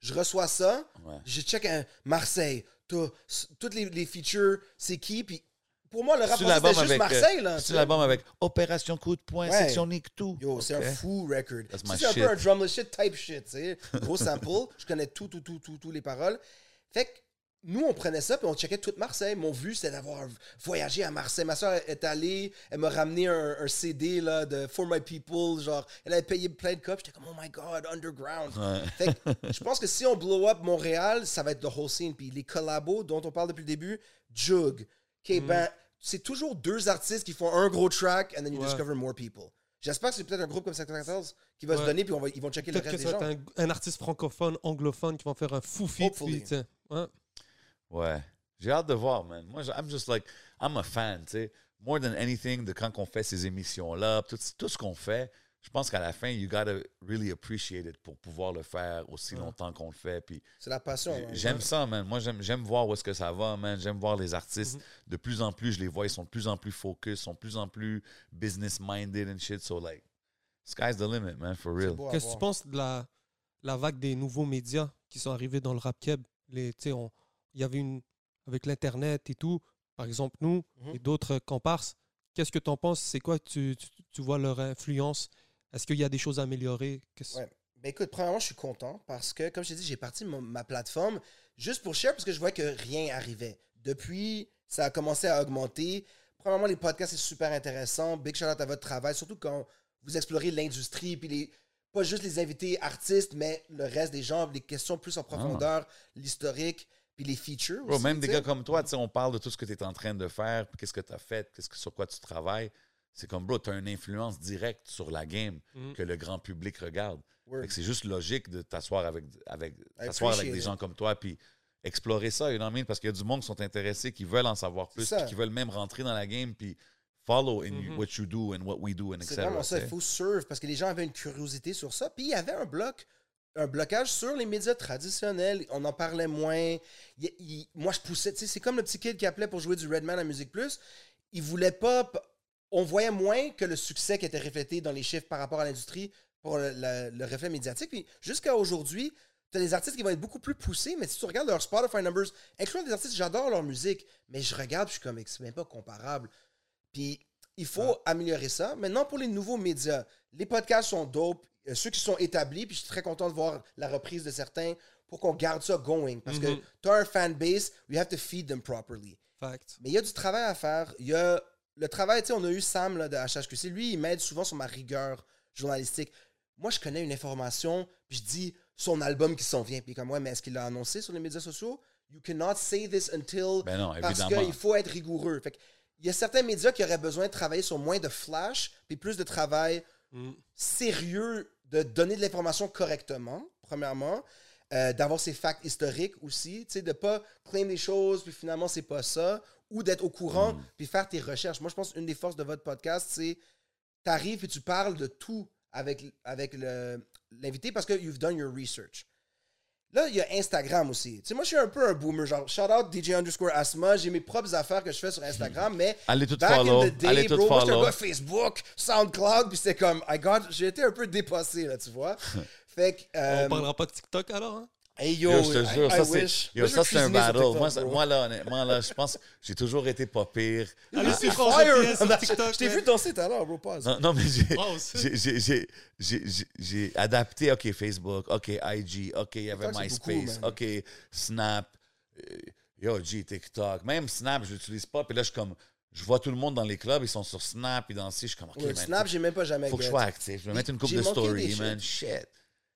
Je reçois ça, Ouais. je check un Marseille, tout- s- toutes les, les features, c'est qui, puis pour moi, le rap, C'est français, c'était juste euh, Marseille, là. C'est l'album avec Opération Coup de poing, Ouais. section Nick tout. Yo, c'est Ok. un fou record. C'est un peu un drumless shit type shit, tu sais. Gros sample. Je connais tout, tout, tout, tout, tout les paroles. Fait que nous, on prenait ça, puis on checkait toute Marseille. Mon but, c'était d'avoir voyagé à Marseille. Ma soeur est allée, elle m'a ramené un, un CD là, de For My People. Genre, elle avait payé plein de copes. J'étais comme, oh my God, underground. Ouais. Fait que je pense que si on blow up Montréal, ça va être the whole scene. Puis les collabos dont on parle depuis le début, Jug, K-Ben, c'est toujours deux artistes qui font un gros track and then you Ouais. discover more people. J'espère que c'est peut-être un groupe comme 714 qui va se donner puis on va, ils vont checker le Peut-être que reste des va gens. être un, un artiste francophone, anglophone qui va faire un fou feat. Puis, ouais. Ouais. J'ai hâte de voir, man. Moi, I'm just like, I'm a fan, tu sais. More than anything, de quand on fait ces émissions-là, tout, tout ce qu'on fait, je pense qu'à la fin, you gotta really appreciate it pour pouvoir le faire aussi longtemps qu'on le fait. Puis C'est la passion. j'aime ça, man. Moi, j'aime j'aime voir où est-ce que ça va, man. J'aime voir les artistes. De plus en plus, je les vois, ils sont de plus en plus focus, sont de plus en plus business-minded and shit. So, like, sky's the limit, man, for real. Qu'est-ce que tu penses de la, la vague des nouveaux médias qui sont arrivés dans le rap keb? Les, tu sais, on- Il y avait une. Avec l'Internet et tout, par exemple, nous Mhm. et d'autres comparses, qu'est-ce que tu en penses? C'est quoi? Tu, tu, tu vois leur influence? Est-ce qu'il y a des choses à améliorer? Ouais. Ben écoute, premièrement, je suis content parce que, comme je t'ai dit, j'ai parti mon- ma plateforme juste pour share parce que je vois que rien arrivait. Depuis, ça a commencé à augmenter. Premièrement, les podcasts, c'est super intéressant. Big shout out à votre travail, surtout quand vous explorez l'industrie, puis les, pas juste les invités artistes, mais le reste des gens, les questions plus en profondeur, l'historique, puis les features. Bro, aussi, même des gars comme toi, tu sais, on parle de tout ce que tu es en train de faire, puis qu'est-ce que tu as fait, qu'est-ce que, sur quoi tu travailles. C'est comme, bro, tu as une influence directe sur la game Mhm. que le grand public regarde. C'est juste logique de t'asseoir avec, avec, t'asseoir avec des it. gens comme toi, puis explorer ça, you know what I mean? Parce qu'il y a du monde qui sont intéressés, qui veulent en savoir plus, qui veulent même rentrer dans la game, puis follow in Mhm. what you do and what we do, and C'est etc. vraiment ça, il faut serve parce que les gens avaient une curiosité sur ça. Puis il y avait un bloc, un blocage sur les médias traditionnels. On en parlait moins. Il- il- moi, je poussais. C'est comme le petit kid qui appelait pour jouer du Redman à Musique Plus. Il voulait pas. On voyait moins que le succès qui était reflété dans les chiffres par rapport à l'industrie pour le, le- le reflet médiatique. Puis jusqu'à aujourd'hui, tu as des artistes qui vont être beaucoup plus poussés, mais si tu regardes leurs Spotify numbers, incluant des artistes, j'adore leur musique, mais je regarde, je suis comme, c'est même pas comparable. Puis il faut améliorer ça. Maintenant, pour les nouveaux médias, les podcasts sont dope. Euh, ceux qui sont établis, puis je suis très content de voir la reprise de certains pour qu'on garde ça going. Parce que Mhm. tu as un fanbase, we have to feed them properly. Fact. Mais il y a du travail à faire. Il y a le travail, tu sais, on a eu Sam là, de HHQC. Lui, il m'aide souvent sur ma rigueur journalistique. Moi, je connais une information, puis je dis son album qui s'en vient. Puis comme, ouais, mais est-ce qu'il l'a annoncé sur les médias sociaux? You cannot say this until Ben non, parce qu'il faut être rigoureux. Fait il y a certains médias qui auraient besoin de travailler sur moins de flash, puis plus de travail Mm. sérieux de donner de l'information correctement, premièrement, euh, d'avoir ses facts historiques aussi, tu de pas claim des choses, puis finalement, c'est pas ça, ou d'être au courant, Mm. puis faire tes recherches. Moi, je pense qu'une des forces de votre podcast, c'est t'arrives et tu parles de tout avec, avec l'invité parce que you've done your research. Là, il y a Instagram aussi. Tu sais, moi, je suis un peu un boomer. Genre, shout out DJ underscore Asma. J'ai mes propres affaires que je fais sur Instagram, mais Allez tout back follow, in the day, allez tout bro, moi, j'étais un follow. gars Facebook, SoundCloud, puis c'était comme, I got, j'ai été un peu dépassé, là, tu vois. fait que, euh, On parlera pas de TikTok alors hein? Hey yo, Yo, je te I- jure, I ça, c'est, yo, ça, un battle. TikTok, moi, ça- bro. moi, là, honnêtement, là, je pense que j'ai toujours été pas pire. Allez, Ah, c'est Fire! Fire sur Je TikTok. t'ai vu danser tout à l'heure, bro, pause. Non, non, mais j'ai, j'ai, j'ai, adapté, OK, Facebook, OK, IG, OK, il y avait beaucoup, MySpace. OK, Snap, euh, yo, G, TikTok. Même Snap, je l'utilise pas. Puis là, je suis comme, je vois tout le monde dans les clubs, ils sont sur Snap, puis dans ci, je suis comme, OK, Ouais, man, Snap, j'ai même pas jamais faut que je sois actif. Je vais mettre une coupe de story, man. Shit.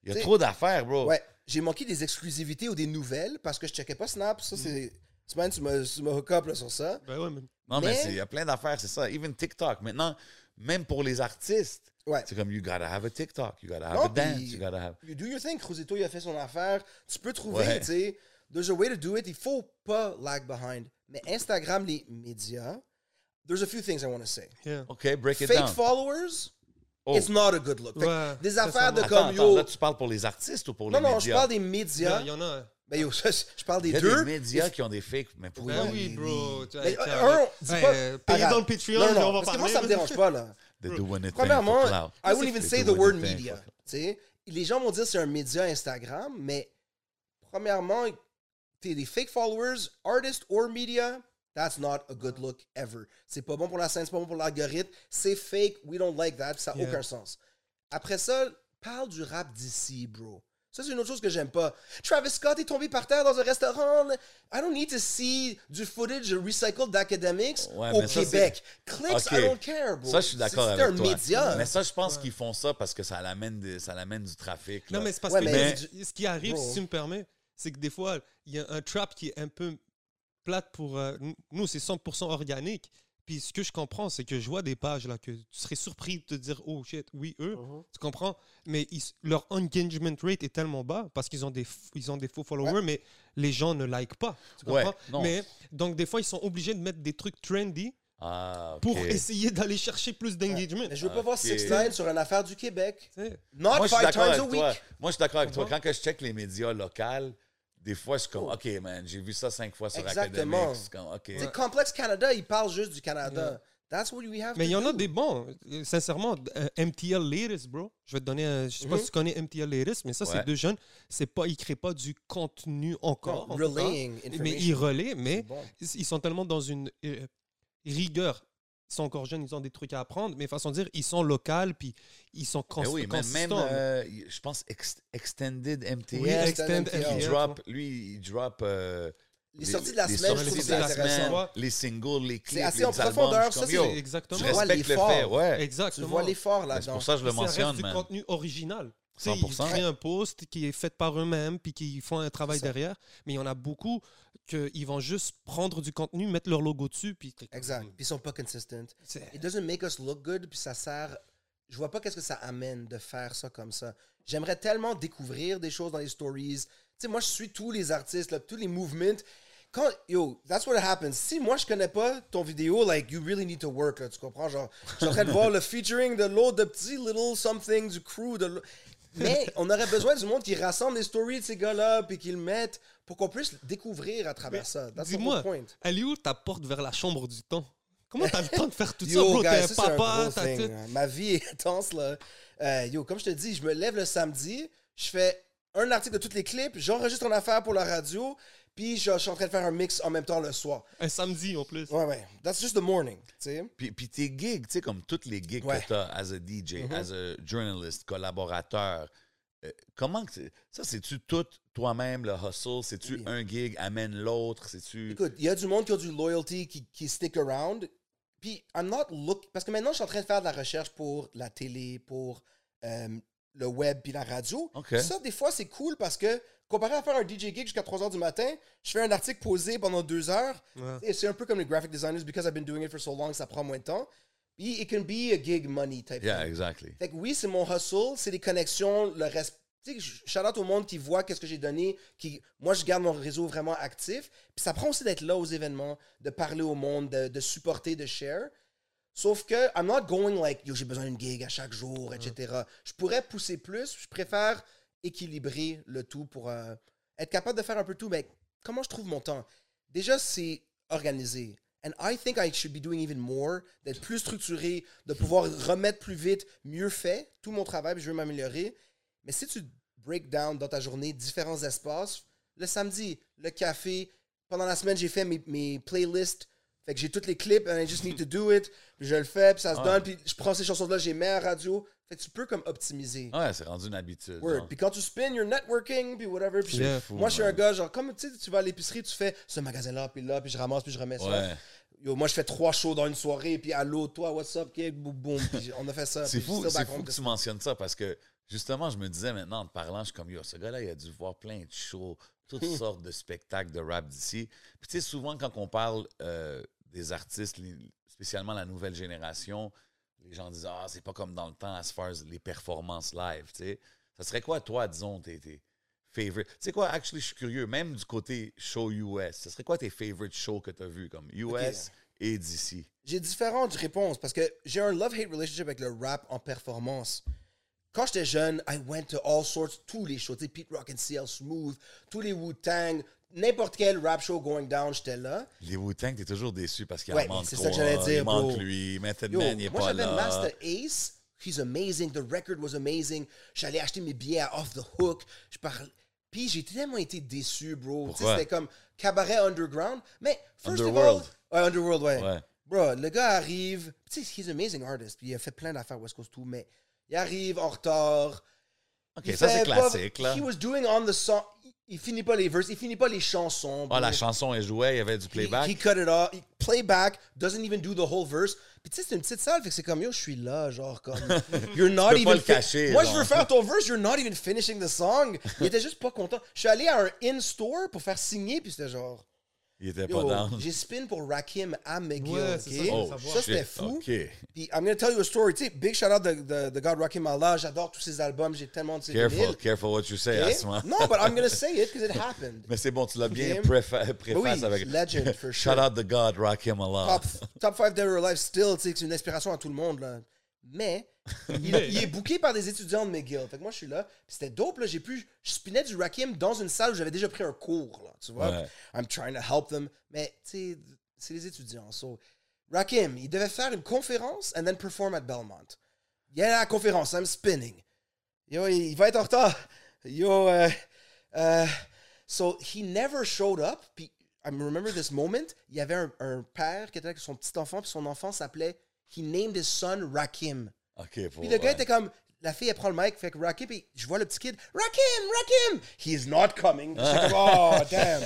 Il y a trop d'affaires, bro. Ouais, j'ai manqué des exclusivités ou des nouvelles parce que je checkais pas Snap. Ça, c'est. Semaine, tu m'as hook up là, sur ça. Ben ouais, mais Non, mais il y a plein d'affaires, c'est ça. Even TikTok. Maintenant, même pour les artistes, Ouais. c'est comme, you gotta have a TikTok, you gotta have Non, a dance, you gotta have. You do your thing. Cruzito, il a fait son affaire. Tu peux trouver, Ouais. tu sais. There's a way to do it. Il faut pas lag behind. Mais Instagram, les médias, there's a few things I want to say. yeah. OK, break it Fake down. followers, Oh. it's not a good look. Fait que Ouais, des ça, affaires de. Attends, comme attends, yo. là, tu parles pour les artistes ou pour non, les non, médias? je parle des médias. a- il y en a. Ben yo, ça, je parle des Il y a deux. des médias qui ont des fakes, mais pour Ben Ouais, oui, bro. Tu- Mais, tiens, un, dis hey, pas- euh, payez dans le Patreon, Non, non, on va parce que parler. moi, ça me dérange pas, là. They're doing a thing Premièrement. I wouldn't even say the word media. Les gens vont dire que c'est un média Instagram, mais premièrement, t'es des fake followers, artist or media, that's not a good look ever. C'est pas bon pour la scène, c'est pas bon pour l'algorithme, c'est fake, we don't like that, ça n'a Yeah. aucun sens. Après ça, parle du rap d'ici, bro. Ça, c'est une autre chose que j'aime pas. Travis Scott est tombé par terre dans un restaurant. I don't need to see du footage recycled d'academics Ouais, au ça, Québec. Clicks, Ok. I don't care, bro. Ça, je suis d'accord C'est- avec C'est un toi. média. Mais ça, je pense qu'ils font ça parce que ça l'amène, ça l'amène du trafic. Non, mais c'est parce Ouais, que mais- ce qui arrive, Bro. si tu me permets, c'est que des fois, il y a un trap qui est un peu plate pour. euh, nous- c'est 100% organique. Puis ce que je comprends, c'est que je vois des pages là que tu serais surpris de te dire, oh shit, oui, eux, Mhm. tu comprends? Mais ils- leur engagement rate est tellement bas parce qu'ils ont des, ils ont des faux followers, mais les gens ne like pas. Tu Ouais, comprends? Mais donc, des fois, ils sont obligés de mettre des trucs trendy Ah, pour essayer d'aller chercher plus d'engagement. Je veux pas voir Ok. 6 9 sur une affaire du Québec. Not Moi, je suis five d'accord times avec a toi. week. Moi, je suis d'accord avec toi. Quand que je check les médias locaux, des fois, je suis comme, Oh. OK, man, j'ai vu ça cinq fois sur Exactement. Academics. C'est comme, OK. Complex Canada, ils parlent juste du Canada. That's what we have Mais il y en a des bons. Sincèrement, euh, MTL Latest, bro. Je vais te donner un. Je sais pas Mhm. si tu connais MTL Latest, mais ça, Ouais. c'est deux jeunes. C'est pas, ils créent pas du contenu encore. Non, en tout cas. relaying Mais ils relaient, C'est mais bon. ils sont tellement dans une euh, rigueur. Ils sont encore jeunes, ils ont des trucs à apprendre, mais façon de dire, ils sont locaux, puis ils sont cons Mais oui, même, euh, je pense, Ex- Extended MTL, Oui, Yes, Extend MTL. il drop, lui, il drop... euh, Les sorties de la semaine, je sorties trouve de que la c'est intéressant. semaine, les singles, les clips, assez les en albums, profondeur, je suis ça, je exactement. vois respecte le fait, ouais. Tu Exactement. vois l'effort Ben, là-dedans. C'est pour ça que je le reste mentionne, du contenu original. Tu sais, 100%. Ils créent un post qui est fait par eux-mêmes, puis qui font un travail derrière. Mais il y en a beaucoup qu'ils vont juste prendre du contenu, mettre leur logo dessus, puis... Exact. Puis ils sont pas consistent. It doesn't make us look good, puis ça sert. Je vois pas qu'est-ce que ça amène de faire ça comme ça. J'aimerais tellement découvrir des choses dans les stories. Tu sais, moi, je suis tous les artistes, là, tous les movements. Quand, yo, that's what happens. Si moi, je connais pas ton vidéo, like, you really need to work, là, tu comprends? Genre, je suis en train de voir le featuring de l'autre, de petit little something du crew. De. Mais on aurait besoin du monde qui rassemble les stories de ces gars-là, puis qui le mettent pour qu'on puisse découvrir à travers Mais ça. Dis-moi. Elle est où ta porte vers la chambre du temps? Comment t'as le temps de faire tout ça, bro? T'es un papa, t'as tout. hein. Ma vie est intense, là. Euh, yo, comme je te dis, je me lève le samedi, je fais un article de tous les clips, j'enregistre une affaire pour la radio, puis je, je suis en train de faire un mix en même temps le soir. Un samedi, en plus. Ouais, ouais. That's just the morning, tu sais. Puis, puis tes gigs, tu sais, comme toutes les gigs Ouais. que tu as as a DJ, Mhm. as a journalist, collaborateur, euh, comment que c'est- ça, c'est-tu tout toi-même, le hustle? C'est-tu Oui. un gig amène l'autre? C'est-tu... Écoute, il y a du monde qui a du loyalty, qui, qui stick around. Puis, I'm not look. Parce que maintenant, je suis en train de faire de la recherche pour la télé, pour euh, le web, puis la radio. Ça, des fois, c'est cool parce que, comparé à faire un DJ gig jusqu'à 3 h du matin, je fais un article posé pendant 2 heures. Ouais. Et c'est un peu comme les graphic designers, because I've been doing it for so long, ça prend moins de temps. Puis, it can be a gig money type Yeah, thing. exactly. Fait que oui, c'est mon hustle, c'est des connexions, le reste. Tu sais, shout out au monde qui voit qu'est-ce que j'ai donné, qui, moi je garde mon réseau vraiment actif. Puis ça prend aussi d'être là aux événements, de parler au monde, de, de supporter, de share. Sauf que I'm not going like yo j'ai besoin d'une gig à chaque jour, etc. Je pourrais pousser plus, je préfère équilibrer le tout pour euh, être capable de faire un peu tout. Mais comment je trouve mon temps? Déjà c'est organisé. And I think I should be doing even more, d'être plus structuré, de pouvoir remettre plus vite, mieux fait tout mon travail, puis je veux m'améliorer. Mais si tu break down dans ta journée différents espaces, le samedi, le café, pendant la semaine, j'ai fait mes, mes playlists. Fait que j'ai tous les clips, and I just need to do it. Puis je le fais, puis ça se Ouais. donne, puis je prends ces chansons-là, les mets à la radio. Fait que tu peux comme optimiser. Ouais, c'est rendu une habitude. Word. Puis quand tu spin, your networking, puis whatever. Puis je- Yeah. Fou, moi, je suis un gars, genre, comme tu sais, tu vas à l'épicerie, tu fais ce magasin-là, puis là, puis je ramasse, puis je remets ça. Yo, moi, je fais trois shows dans une soirée, puis allô, toi, what's up, kid, boum, boum. Puis on a fait ça. C'est fou, back fou que tu mentionnes ça parce que justement, je me disais maintenant en te parlant, je suis comme yo, ce gars-là, il a dû voir plein de shows, toutes sortes de spectacles de rap d'ici. Puis tu sais, souvent quand on parle euh, des artistes, spécialement la nouvelle génération, les gens disent Ah, c'est pas comme dans le temps as far as les performances live, tu sais. Ça serait quoi, toi, disons, tes, tes favorite? Tu sais quoi, actually, je suis curieux, même du côté show US, ce serait quoi tes favorite shows que tu as vus comme US et d'ici? J'ai différentes réponses parce que j'ai un love-hate relationship avec le rap en performance. Quand j'étais jeune, I went to all sorts, tous les shows, tu sais, Pete Rock and CL Smooth, tous les Wu-Tang, n'importe quel rap show going down, j'étais là. Les Wu-Tang, t'es toujours déçu parce qu'il Ouais, en manque c'est ça que j'allais dire, Il manque bro. lui. Method Yo, Man, il est moi pas j'avais là. Master Ace, he's amazing, the record was amazing. J'allais acheter mes billets à Off the Hook. Je parle. Puis j'ai tellement été déçu, bro. Tu sais, Pourquoi? C'était comme cabaret underground. Mais first Underworld. of all, ouais, Underworld, ouais. Ouais. Bro, le gars arrive. Tu sais, he's an amazing artist. Puis il a fait plein d'affaires West Coast tout, mais il arrive en retard. Ok, Il ça, c'est pas- classique, là. He was doing on the song. Il- finit pas les verses, il finit pas les chansons. Ah, la chanson, elle jouait, il y avait du playback. he cut it off. He- playback doesn't even do the whole verse. Puis tu sais, c'est une petite salle, fait que c'est comme yo, je suis là, genre comme you're not peux even. pas le cacher, Moi, genre. je veux faire ton verse, you're not even finishing the song. Il était juste pas content. Je suis allé à un in-store pour faire signer, puis c'était genre. Il était pas down. j'ai spin pour Rakim à McGill. Ouais, c'est ok? ça, Oh. Ça, c'était fou. OK. Puis, I'm gonna tell you a story. Tu sais, big shout out de, de, de God Rakim Allah. J'adore tous ses albums. J'ai tellement de ses Careful, vinyles. careful what you say, Ok? Asma. Non, but I'm gonna say it because it happened. Mais c'est bon, tu l'as bien Ok? préfa- Mais préface oui, avec. legend, for sure. Shout out the God, Rakim Allah. top, top 5 Dead or Alive still, c'est une inspiration à tout le monde, là. Mais, il, est booké par des étudiants de McGill. Fait que moi, je suis là. C'était dope, là. J'ai pu... Je spinais du Rakim dans une salle où j'avais déjà pris un cours, là. Tu vois? Ouais. I'm trying to help them. Mais, tu sais, c'est les étudiants. So, Rakim, il devait faire une conférence and then perform at Belmont. Il est à la conférence, I'm spinning. Yo, il va être en retard. Yo, euh, euh, so he never showed up. Puis, I remember this moment. Il y avait un, un père qui était avec son petit enfant, puis son enfant s'appelait. He named his son Rakim. OK, pour. Puis le gars ouais. était comme. La fille, elle prend le mic, fait que Rakim, puis je vois le petit kid. Rakim, Rakim! He's not coming. Puis j'étais comme, oh, damn.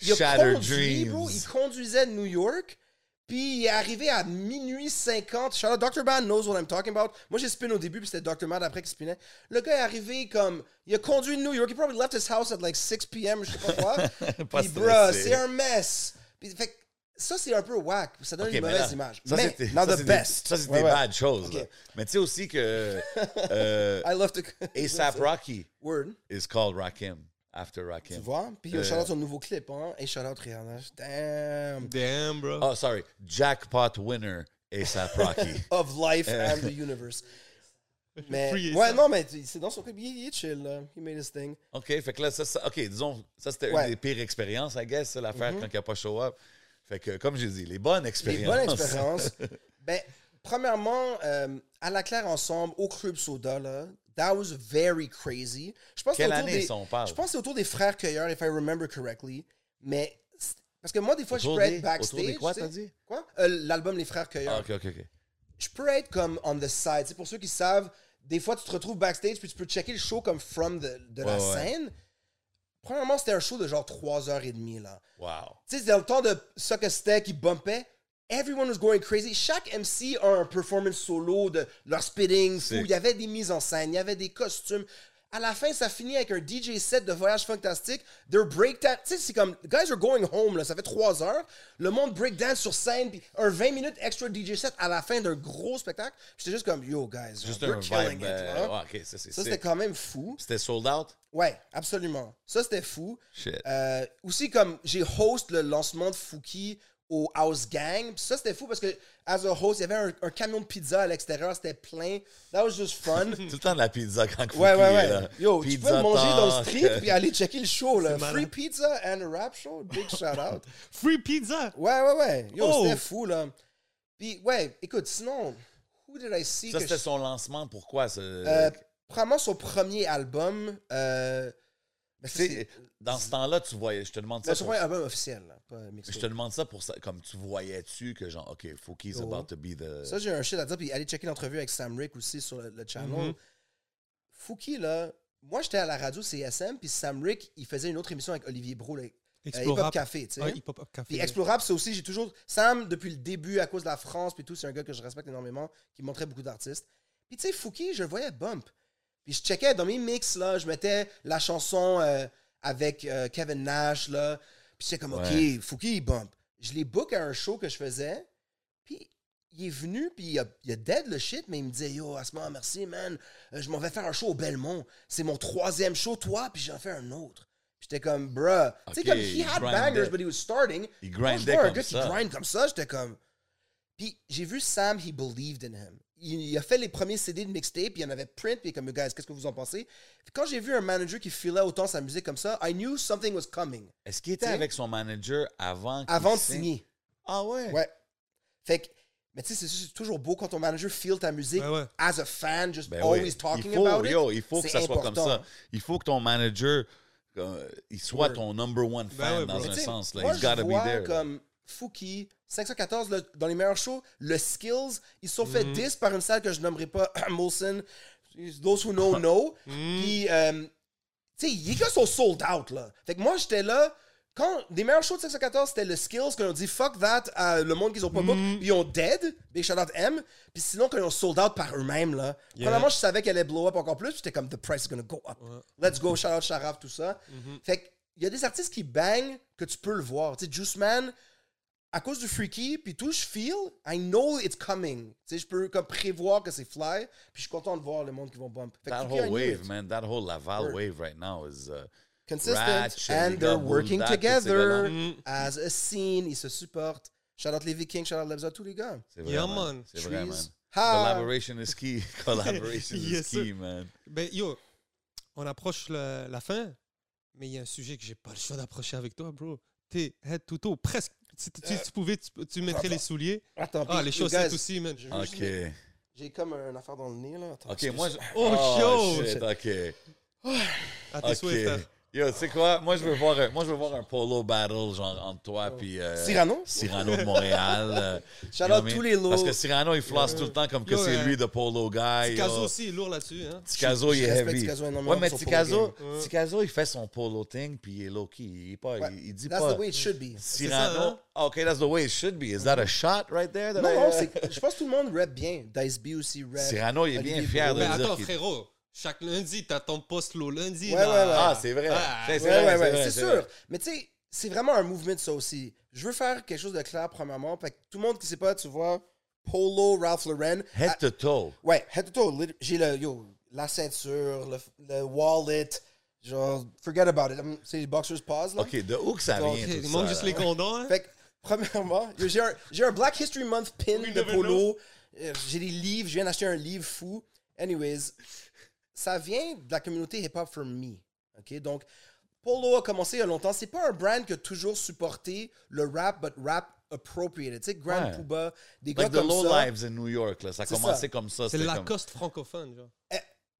Il, il a conduit, bro. Il conduisait de New York. Puis il est arrivé à minuit 50. Shout out, Dr. Band knows what I'm talking about. Moi, j'ai spin au début, puis c'était Dr. Mad après qui spinait. Le gars est arrivé comme. Il a conduit de New York. He probably left his house at like 6 p.m., je sais pas quoi. Puis, bruh, stressé. c'est un mess. Puis, fait que ça, c'est un peu whack. Ça donne une mauvaise là, image. Ça, mais, c'était- not ça, the c'est des- best. Ça, c'est Ouais, des ouais. bad choses. Mais tu sais aussi que euh, I love to. ASAP Rocky Word. is called Rakim, after Tu Rakim. vois? Puis, Euh, euh, shout out son nouveau clip, hein? Et shout out Rihanna. Damn. Damn, bro. Oh, sorry. Jackpot winner, ASAP Rocky. Of life and the universe. Mais, Free ouais, non, mais tu- c'est dans son clip. Il, il est chill, là. He made his thing. OK, fait que là, ça, ça- OK, disons, ça, c'était Ouais. une des pires expériences, I guess, ça, l'affaire, quand il n'a pas show up. Fait que, comme j'ai dit, les bonnes Les expériences. bonnes expériences. ben, premièrement, euh, à la claire ensemble, au Club Soda, là, that was very crazy. Je pense que Quelle année des- on parle? Je pense que c'est autour des frères Cueilleurs, if I remember correctly. Mais, parce que moi, des fois, Autour je peux des- être backstage. autour des quoi, t'as dit? Quoi? Euh, L'album Les Frères Cueilleurs. Ah, OK, OK, OK. je peux être comme on the side. C'est pour ceux qui savent, des fois tu te retrouves backstage puis tu peux checker le show comme from the- de la ouais. scène. Premièrement, c'était un show de genre 3h30 là. Wow. Tu sais, dans le temps de Suck a Steak qui bumpait, everyone was going crazy. Chaque MC a un performance solo de leur spitting. C'est- Il y avait des mises en scène, il y avait des costumes. À la fin, ça finit avec un DJ set de voyage fantastique. Their breakdance. Tu sais, c'est comme. Guys are going home, là. Ça fait 3 heures. Le monde breakdance sur scène, puis un 20 minutes extra DJ set à la fin d'un gros spectacle. J'étais juste comme, yo, guys. Juste you're un killing vibe. it, euh, ouais, ça, c'était quand même fou. C'était sold out? Ouais, absolument. Ça, c'était fou. Shit. Euh, aussi, comme j'ai host le lancement de Fouki au House Gang. Puis ça, c'était fou parce que, as a host, il y avait un, un camion de pizza à l'extérieur. C'était plein. That was just fun. Tout le temps de la pizza quand Fouki ouais, ouais, ouais. là. Yo, tu Pizza peux manger dans le street puis aller checker le show. Là. Free pizza and a rap show. Big shout out. Free pizza? Ouais, ouais, ouais. Yo, Oh. c'était fou, là. Puis, ouais, écoute, sinon, who did I see? Ça, c'était je- son lancement. Pourquoi? ce- Euh, Probablement son premier album. Euh... sais, c'est- dans ce temps-là, tu voyais, je te demande ça. Pour- album officiel, là, pas mixtape. je te demande ça pour ça, comme tu voyais-tu que genre, OK, Fouki's Oh. about to be the. Ça, j'ai un shit à dire. Puis allez checker l'entrevue avec Sam Rick aussi sur le, le channel. Mhm. Fouki, là, moi, j'étais à la radio CSM, puis Sam Rick, il faisait une autre émission avec Olivier Bro, là, euh, Hip Hop. Café, tu sais. Ouais, Hip Hop Café. Puis Explorable, c'est aussi, j'ai toujours. Sam, depuis le début, à cause de la France, puis tout, c'est un gars que je respecte énormément, qui montrait beaucoup d'artistes. Puis tu sais, Fouki, je le voyais bump. Puis je checkais dans mes mix, là, je mettais la chanson euh, avec euh, Kevin Nash, là. Puis j'étais comme, Ouais. OK, Fouki, il bump. Je l'ai book à un show que je faisais. Puis il est venu, puis il a, il a dead le shit, mais il me disait, yo, Asma, merci, man. Euh, je m'en vais faire un show au Belmont. C'est mon troisième show, toi, puis j'en fais un autre. J'étais comme, bruh. tu sais, comme, he il had bangers, but he was starting. Il je grindait vois un comme gars ça. qui grind comme ça, j'étais comme. Puis j'ai vu Sam, he believed in him. Il, il a fait les premiers CD de mixtape, il y en avait print, puis comme, guys, qu'est-ce que vous en pensez? Puis quand j'ai vu un manager qui filait autant sa musique comme ça, I knew something was coming. Est-ce qu'il était T'sais? avec son manager avant Avant de signe? signer. Ah ouais? Ouais. Fait que, mais tu sais, c'est- toujours beau quand ton manager feel ta musique ouais. as a fan, just Ben oui. always talking faut, about yo, it. il faut que ça soit comme ça. Il faut que ton manager, euh, il soit ton number one fan ouais, dans bro. un sens. Là. Moi, He's je gotta be vois there. comme Fouki, 514, le- dans les meilleurs shows, le Skills, ils se sont fait Mhm. 10 par une salle que je nommerai pas, Molson. Those who know, know. Mm. Puis, euh, tu sais, les gars sont sold out, là. Fait que moi, j'étais là. Quand des meilleurs shows de 614, c'était le Skills, ont dit fuck that à le monde qu'ils ont pas Mm. ils ont dead, big shout out M. Puis sinon, quand ils ont sold out par eux-mêmes, là. Yeah. Premièrement, je savais qu'elle allait blow up encore plus, j'étais comme the price is gonna go up. Let's go, shout out Sharaf, tout ça. Mhm. Fait que, il y a des artistes qui bang que tu peux le voir. Tu sais, Juice Man, à cause du freaky, puis tout, je feel, I know it's coming. Tu sais, je peux comme prévoir que c'est fly, puis je suis content de voir le monde qui vont bump. Fait That Freaky, whole wave, man, that whole Laval Word. wave right now is uh, Consistent. Ratchet, les and they're working together gars-là. Mm. as a scene. Ils se supportent. Shout out les Vikings, shout out Lebza, tous les gars. c'est vrai, Yeah, man. man. C'est vrai, man. Ha! Collaboration is key. Collaboration Yes, is key, man. Ben, yo, on approche le- la fin, mais il y a un sujet que j'ai pas le choix d'approcher avec toi, bro. T'es head to toe, presque. Si tu, tu pouvais, tu, tu mettrais les souliers? Attends, Ah, les chaussettes guys, aussi, man. Ok. J'ai comme une affaire dans le nez, là. Attends, Ok, moi je. Oh, show! shit, ok. À tes souhaits, frère. Ok. Yo, tu sais quoi? Moi, je veux voir un, moi, je veux voir un polo battle, genre, entre toi puis... euh, Oh. Cyrano? Cyrano de Montréal. euh, Shout out tous les lots. Parce que Cyrano, il flosse tout le temps comme que c'est euh, lui, the polo guy. Ticazo yo. aussi est lourd là-dessus, hein. Ticazo, il Je est heavy. Ticazo énormément Ouais, mais Ticazo, Ticazo, il fait son polo thing, puis il est low-key. Il, est pas, Ouais. il, il dit That's pas... the way it should be. Cyrano... ça, hein? Ah, OK, that's the way it should be. Is that a shot right there? that Non, I- non, c'est- je pense que tout le monde rap bien. Dice B aussi rap. Cyrano, il est bien fier de Mais dire attends, qu'il- frérot, chaque lundi, t'as ton post low lundi. Ouais, ouais, ouais. Ah, c'est vrai. Ah, C'est- Ouais, ouais, vrai, sûr. Mais tu sais, c'est vraiment un mouvement de ça aussi. Je veux faire quelque chose de clair, premièrement. Fait que tout le monde qui sait pas, tu vois, Polo, Ralph Lauren. Head Ah, to toe. ouais, head to toe. J'ai le, yo, la ceinture, le, le wallet. Genre, forget about it. Hum, C'est les boxers pause, là. OK, de où que ça Donc, vient, Ok, tout il ça? manque juste là? les condoms, hein? Fait que, premièrement, j'ai un, Black History Month pin We de polo. Euh, J'ai des livres, je viens d'acheter un livre fou. Anyways, ça vient de la communauté hip-hop for me. OK? Donc, Polo a commencé il y a longtemps. C'est pas un brand qui a toujours supporté le rap, but rap appropriated. Tu sais, Grand Ouais. Pooba, des gars Like the comme low ça. lives in New York, là. Ça a C'est commencé ça. comme ça. C'est la comme- Lacoste francophone, genre.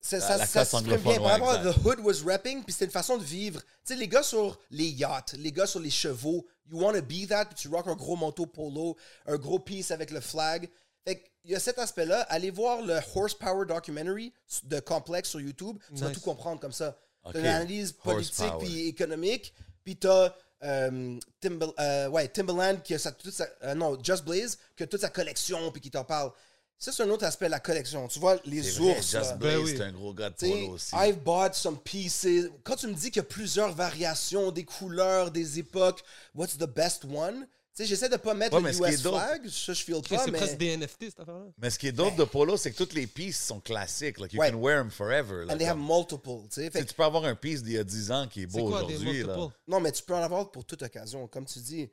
C'est- La- ça la ça s'exprime bien. Par rapport ouais, à The Hood was rapping, puis c'était une façon de vivre. Tu sais, les gars sur les yachts, les gars sur les chevaux, you want to be that, puis tu rock un gros manteau polo, un gros piece avec le flag. Fait qu'il y a cet aspect-là. Allez voir le Horsepower documentary de Complex sur YouTube. Tu vas tout comprendre comme ça. Ok. T'as une analyse politique puis économique. Puis t'as euh, Timber- euh, ouais, Timberland qui a sa, toute sa, euh, non, Just Blaze qui a toute sa collection puis qui t'en parle. Ça, c'est un autre aspect de la collection. Tu vois, les vrai, ours. Just. Blaze, Ben oui. c'est un gros gars de polo aussi. I've bought some pieces. Quand tu me dis qu'il y a plusieurs variations, des couleurs, des époques, what's the best one? Tu sais, j'essaie de pas mettre Ouais, le mais ce qui est US flag, ça je feel pas, C'est mais... presque des NFT, cette affaire-là. Mais ce qui est dope de polo, c'est que toutes les pieces sont classiques. Like, you Ouais. can wear them forever. là, And they have comme- multiple, tu sais. Fait tu peux avoir un piece d'il y a 10 ans qui est C'est beau aujourd'hui. Non, mais tu peux en avoir pour toute occasion. Comme tu dis,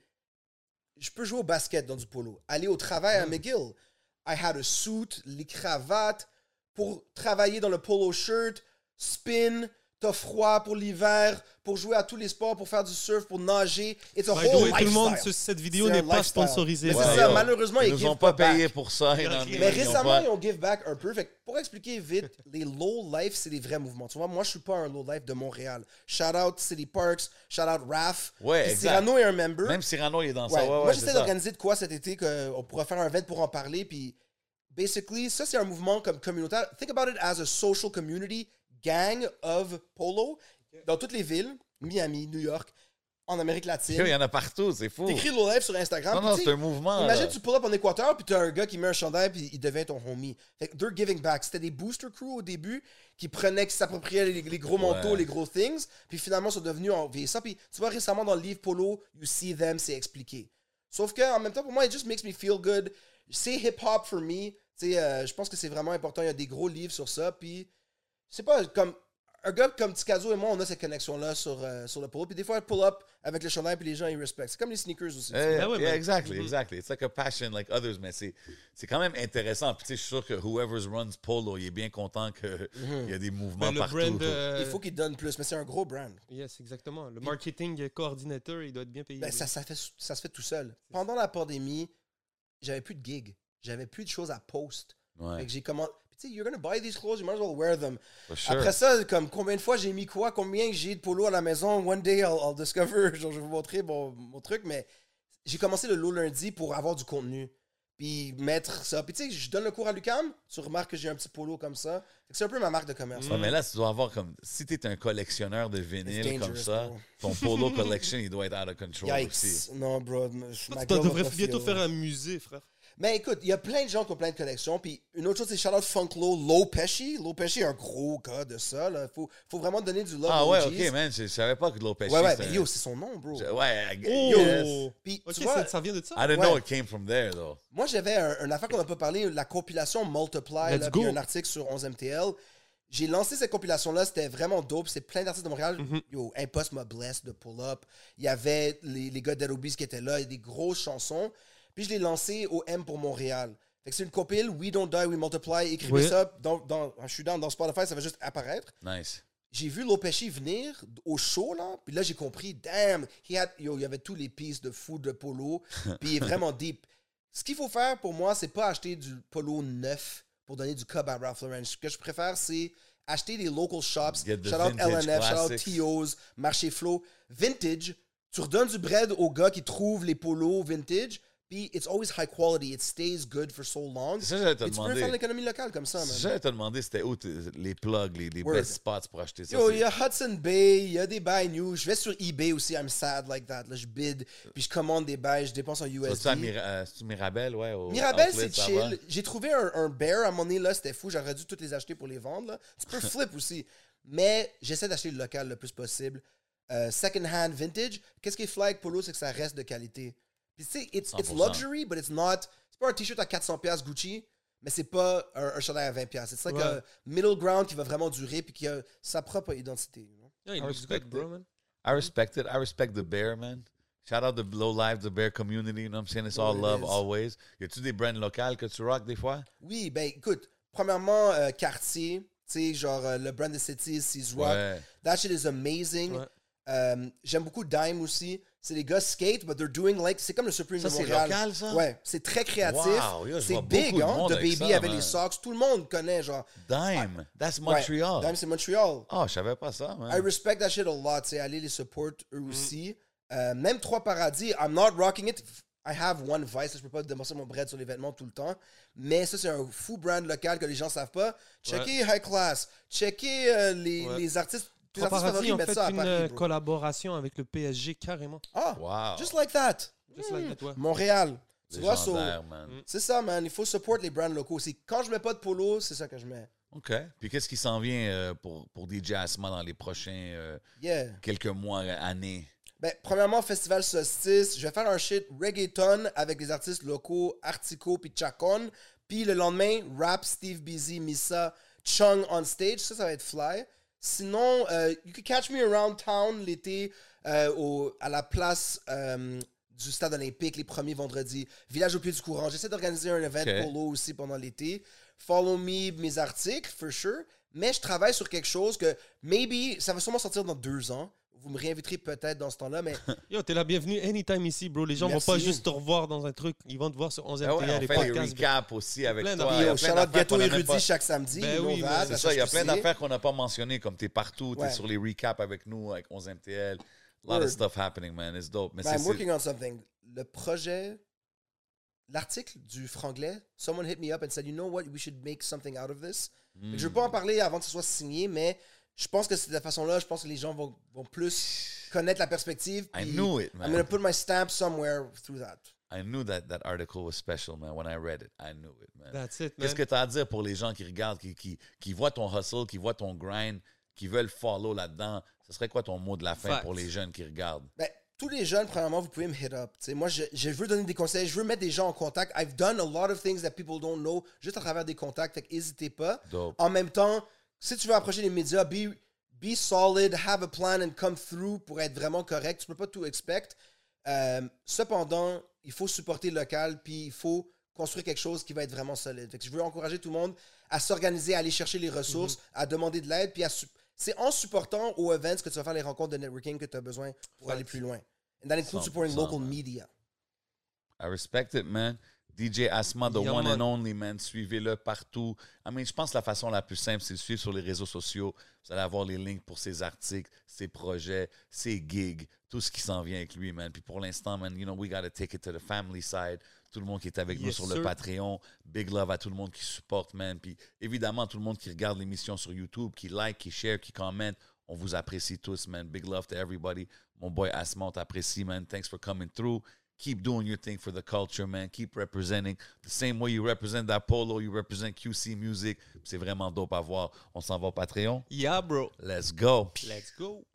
je peux jouer au basket dans du polo. Aller au travail à McGill. I had a suit, les cravates, pour travailler dans le polo shirt, spin, t'as froid pour l'hiver, pour jouer à tous les sports, pour faire du surf, pour nager. It's a By whole way, tout le monde cette vidéo n'est pas lifestyle. sponsorisé. Mais Ouais, ça, malheureusement, ils ils nous give ont pas pas payé back. pour ça. ils Mais n'en- Mais ils ont récemment, pas- ils ont give back un peu. Fait que pour expliquer vite, les low life, c'est des vrais mouvements. Tu vois, moi, je suis pas un low life de Montréal. Shout out City Parks, shout out Raph. Ouais. Cyrano est un member. Même Cyrano, il est dans Ouais. ça. Ouais, Moi, j'essaie d'organiser de quoi cet été qu'on pourra faire un event pour en parler. Puis, basically, ça, c'est un mouvement comme communautaire. Think about it as a social community gang of polo dans toutes les villes, Miami, New York, en Amérique latine. Il y en a partout, c'est fou. T'écris low life sur Instagram. Non, non, c'est un mouvement. Imagine, là. tu pull up en Équateur, puis t'as un gars qui met un chandail, puis il devient ton homie. Fait they're giving back. C'était des booster crew au début qui prenaient, qui s'appropriaient les, les gros manteaux, Ouais. les gros things, puis finalement sont devenus en ça. Puis tu vois, récemment dans le livre Polo, You See Them, c'est expliqué. Sauf que en même temps, pour moi, it just makes me feel good. C'est hip-hop for me. Tu sais, euh, je pense que c'est vraiment important. Il y a des gros livres sur ça. Puis, c'est pas comme. Un gars comme Tikazo et moi, on a cette connexion-là sur, euh, sur le polo. Puis des fois, pull up avec le chandail, puis les gens, ils respectent. C'est comme les sneakers aussi. Yeah, yeah, Ben yeah, man. exactly, Mhm. exactly. It's like a passion like others, mais c'est, c'est quand même intéressant. Puis tu sais, je suis sûr que whoever runs Polo, il est bien content qu'il y a des mouvements Ben, le partout. brand. euh, Il faut qu'ils donnent plus, mais c'est un gros brand. Yes, exactement. Le marketing coordinateur, il doit être bien payé. Ben, ça, ça, fait, ça se fait tout seul. Pendant la pandémie, j'avais plus de gigs. J'avais plus de choses à post. Ouais, Fait que j'ai commandé. Tu sais, you're gonna buy these clothes, you might as well wear them. for sure. Après ça, comme combien de fois j'ai mis quoi, combien j'ai de polo à la maison, one day I'll, I'll discover, genre je vais vous montrer mon, mon truc, mais j'ai commencé le low lundi pour avoir du contenu. puis mettre ça. Puis tu sais, je donne le cours à Lucam, tu remarques que j'ai un petit polo comme ça. C'est un peu ma marque de commerce. Ouais, mais là, tu dois avoir comme. Si t'es un collectionneur de vinyle comme ça, bro. ton polo collection, il doit être out of control aussi. Yikes. Non, bro. ma Tu devrais bientôt faire un musée, frère. Mais écoute, il y a plein de gens qui ont plein de collections. Puis une autre chose, c'est shout out Funklo, Low Pesci. Low Pesci est un gros gars de ça. Il faut, faut vraiment donner du love Ah ouais, OGs. ok, man. Je, je savais pas que Lopez. Ouais, ouais, mais yo, c'est son nom, bro. Ouais, I- Oh! yes. Puis Ok, tu vois, ça, ça vient de ça. I didn't Ouais. know it came from there, though. moi j'avais un, une affaire qu'on n'a pas parlé, la compilation Multiply. Let's Là, puis un article sur 11MTL. J'ai lancé cette compilation-là, c'était vraiment dope. C'est plein d'artistes de Montréal. Mhm. Yo, Impost m'a blessed de Pull Up. Il y avait les, les gars d'Aerobees qui étaient là, il y a des grosses chansons. Puis je l'ai lancé au M pour Montréal. Fait que c'est une compile, We Don't Die, We Multiply. Écrivez Oui. ça, dans, dans, je suis dans, dans Spotify, ça va juste apparaître. Nice. J'ai vu Lopechi venir au show, là, puis là, j'ai compris, damn, he had- yo, il y avait tous les pistes de foot, de polo, puis il est vraiment deep. Ce qu'il faut faire pour moi, c'est pas acheter du polo neuf pour donner du cob à Ralph Lauren. Ce que je préfère, c'est acheter des local shops, shout out LNF, shout out. T.O.'s, Marché Flow, vintage. Tu redonnes du bread aux gars qui trouvent les polos vintage, puis it's always high quality, it stays good for so long. Ça j'allais te Puis tu peux demander. faire de l'économie locale comme ça, man. J'allais te demander c'était où t- les plugs, les, les Word. best spots pour acheter ça? Yo, c'est- il y a Hudson Bay, il y a des bails new. Je vais sur eBay aussi, I'm sad like that. Là, je bid, puis je commande des bails, je dépense en USD. Mira- euh, c'est-tu Mirabel, ouais. au Mirabel, outlet, c'est ça va? chill. J'ai trouvé un, un bear à mon nez là, c'était fou. J'aurais dû toutes les acheter pour les vendre. Là. Tu peux flip aussi. Mais j'essaie d'acheter le local le plus possible. Euh, second hand, vintage. Qu'est-ce qui est avec Polo, c'est que ça reste de qualité. Puis tu sais, it's, it's 100%. luxury, but it's not. C'est pas un t-shirt à 400$ Gucci, mais c'est pas un, un chandail à 20$. C'est like Ouais. a middle ground qui va vraiment durer puis qui a sa propre identité. you know? Yeah, I looks respect good, bro, it. man. I respect it. I respect the bear, man. Shout out the low life, the bear community. You know what I'm saying? It's all It love, is. always. Y a-tu des brands locales que tu rock des fois? Oui, ben écoute, premièrement, euh, Cartier, tu sais, genre euh, le brand de City, Rock. Ouais. That shit is amazing. Ouais. Euh, J'aime beaucoup Dime aussi. C'est des gars skate, but they're doing like. C'est comme le Supreme Ça, de c'est Montréal. local, ça? Ouais, c'est très créatif. Wow, je c'est big, hein. The Baby ça, avec man. les socks. Tout le monde connaît, genre. Dime. That's Ouais, Montreal. Dime, c'est Montreal. Oh, je savais pas ça, man. I respect that shit a lot. Tu sais, aller les support eux Mm. aussi. Euh, même Trois Paradis, I'm not rocking it. I have one vice. Je peux pas dépenser mon bread sur les vêtements tout le temps. Mais ça, c'est un fou brand local que les gens savent pas. Checkez High Class. Checkez euh, les, Ouais. les artistes. Les favoris ont fait ça une Paris, euh, collaboration avec le PSG carrément. Ah, Wow. just like that. Just like that, ouais. Montréal. Tu vois, so- man. c'est ça, man. Il faut support les brands locaux. C'est quand je mets pas de polo, c'est ça que je mets. OK. Puis qu'est-ce qui s'en vient euh, pour, pour DJ Asma dans les prochains euh, Yeah. quelques mois, années? Ben, premièrement, Festival Solstice. Je vais faire un shit reggaeton avec des artistes locaux, Artico puis Chacon. Puis le lendemain, rap, Steve Busy, Missa, Chung on stage. Ça, ça va être fly. Sinon, euh, you can catch me around town l'été euh, au- à la place euh, du stade olympique les premiers vendredis. Village au pied du courant. J'essaie d'organiser un event polo aussi pendant l'été. Follow me, mes articles, for sure. Mais je travaille sur quelque chose que, maybe, ça va sûrement sortir dans deux ans. Vous me réinviterez peut-être dans ce temps-là, mais Yo, t'es la bienvenue anytime ici, bro. Les gens Merci. vont pas juste te revoir dans un truc, ils vont te voir sur 11 Ah ouais, MTL, on les fait les podcasts. recaps aussi avec toi. Il y a Charlotte Gâteau érudit pas- chaque samedi. Ben oui. C'est ça, il y a plein d'affaires qu'on n'a pas mentionnées, comme t'es partout, t'es Ouais. sur les recaps avec nous, avec 11 MTL. A lot Word. of stuff happening, man. It's dope. Mais Ben, I'm working on something. Le projet, l'article du franglais, someone hit me up and said, you know what, we should make something out of this. Que Je veux Hmm. pas en parler avant que ce soit signé, mais je pense que c'est de la façon-là, je pense que les gens vont, vont plus connaître la perspective. I knew it, I'm man. gonna put my stamp somewhere through that. I knew that that article was special, man. When I read it, I knew it, man. That's it, man. Qu'est-ce que tu as à dire pour les gens qui regardent, qui, qui, qui voient ton hustle, qui voient ton grind, qui veulent follow là-dedans? Ce serait quoi ton mot de la fin pour les jeunes qui regardent? Ben, tous les jeunes, premièrement, vous pouvez me hit up. T'sais, moi, je, je veux donner des conseils, je veux mettre des gens en contact. I've done a lot of things that people don't know, juste à travers des contacts. Fait n'hésitez pas. Dope. En même temps, si tu veux approcher les médias, be, be solid, have a plan and come through pour être vraiment correct. Tu peux pas tout expect. Euh, cependant, il faut supporter le local, puis il faut construire quelque chose qui va être vraiment solide. Fait que je veux encourager tout le monde à s'organiser, à aller chercher les ressources, à demander de l'aide, puis à c'est en supportant aux events que tu vas faire les rencontres de networking que tu as besoin pour aller plus loin. And that includes supporting 100%, local media. I respect it, man. DJ Asma, the one and only, man. Suivez-le partout. I mean, je pense que la façon la plus simple, c'est de suivre sur les réseaux sociaux. Vous allez avoir les links pour ses articles, ses projets, ses gigs, tout ce qui s'en vient avec lui, man. Puis pour l'instant, man, you know, we gotta take it to the family side. tout le monde qui est avec nous sur le. Patreon. Big love à tout le monde qui supporte, man. Puis évidemment, tout le monde qui regarde l'émission sur YouTube, qui like, qui share, qui commente. On vous apprécie tous, man. Big love to everybody. Mon boy Asma, on t'apprécie, man. Thanks for coming through. Keep doing your thing for the culture, man. Keep representing the same way you represent that polo, you represent QC Music. C'est vraiment dope à voir. On s'en va au Patreon. Yeah, bro. Let's go. Let's go.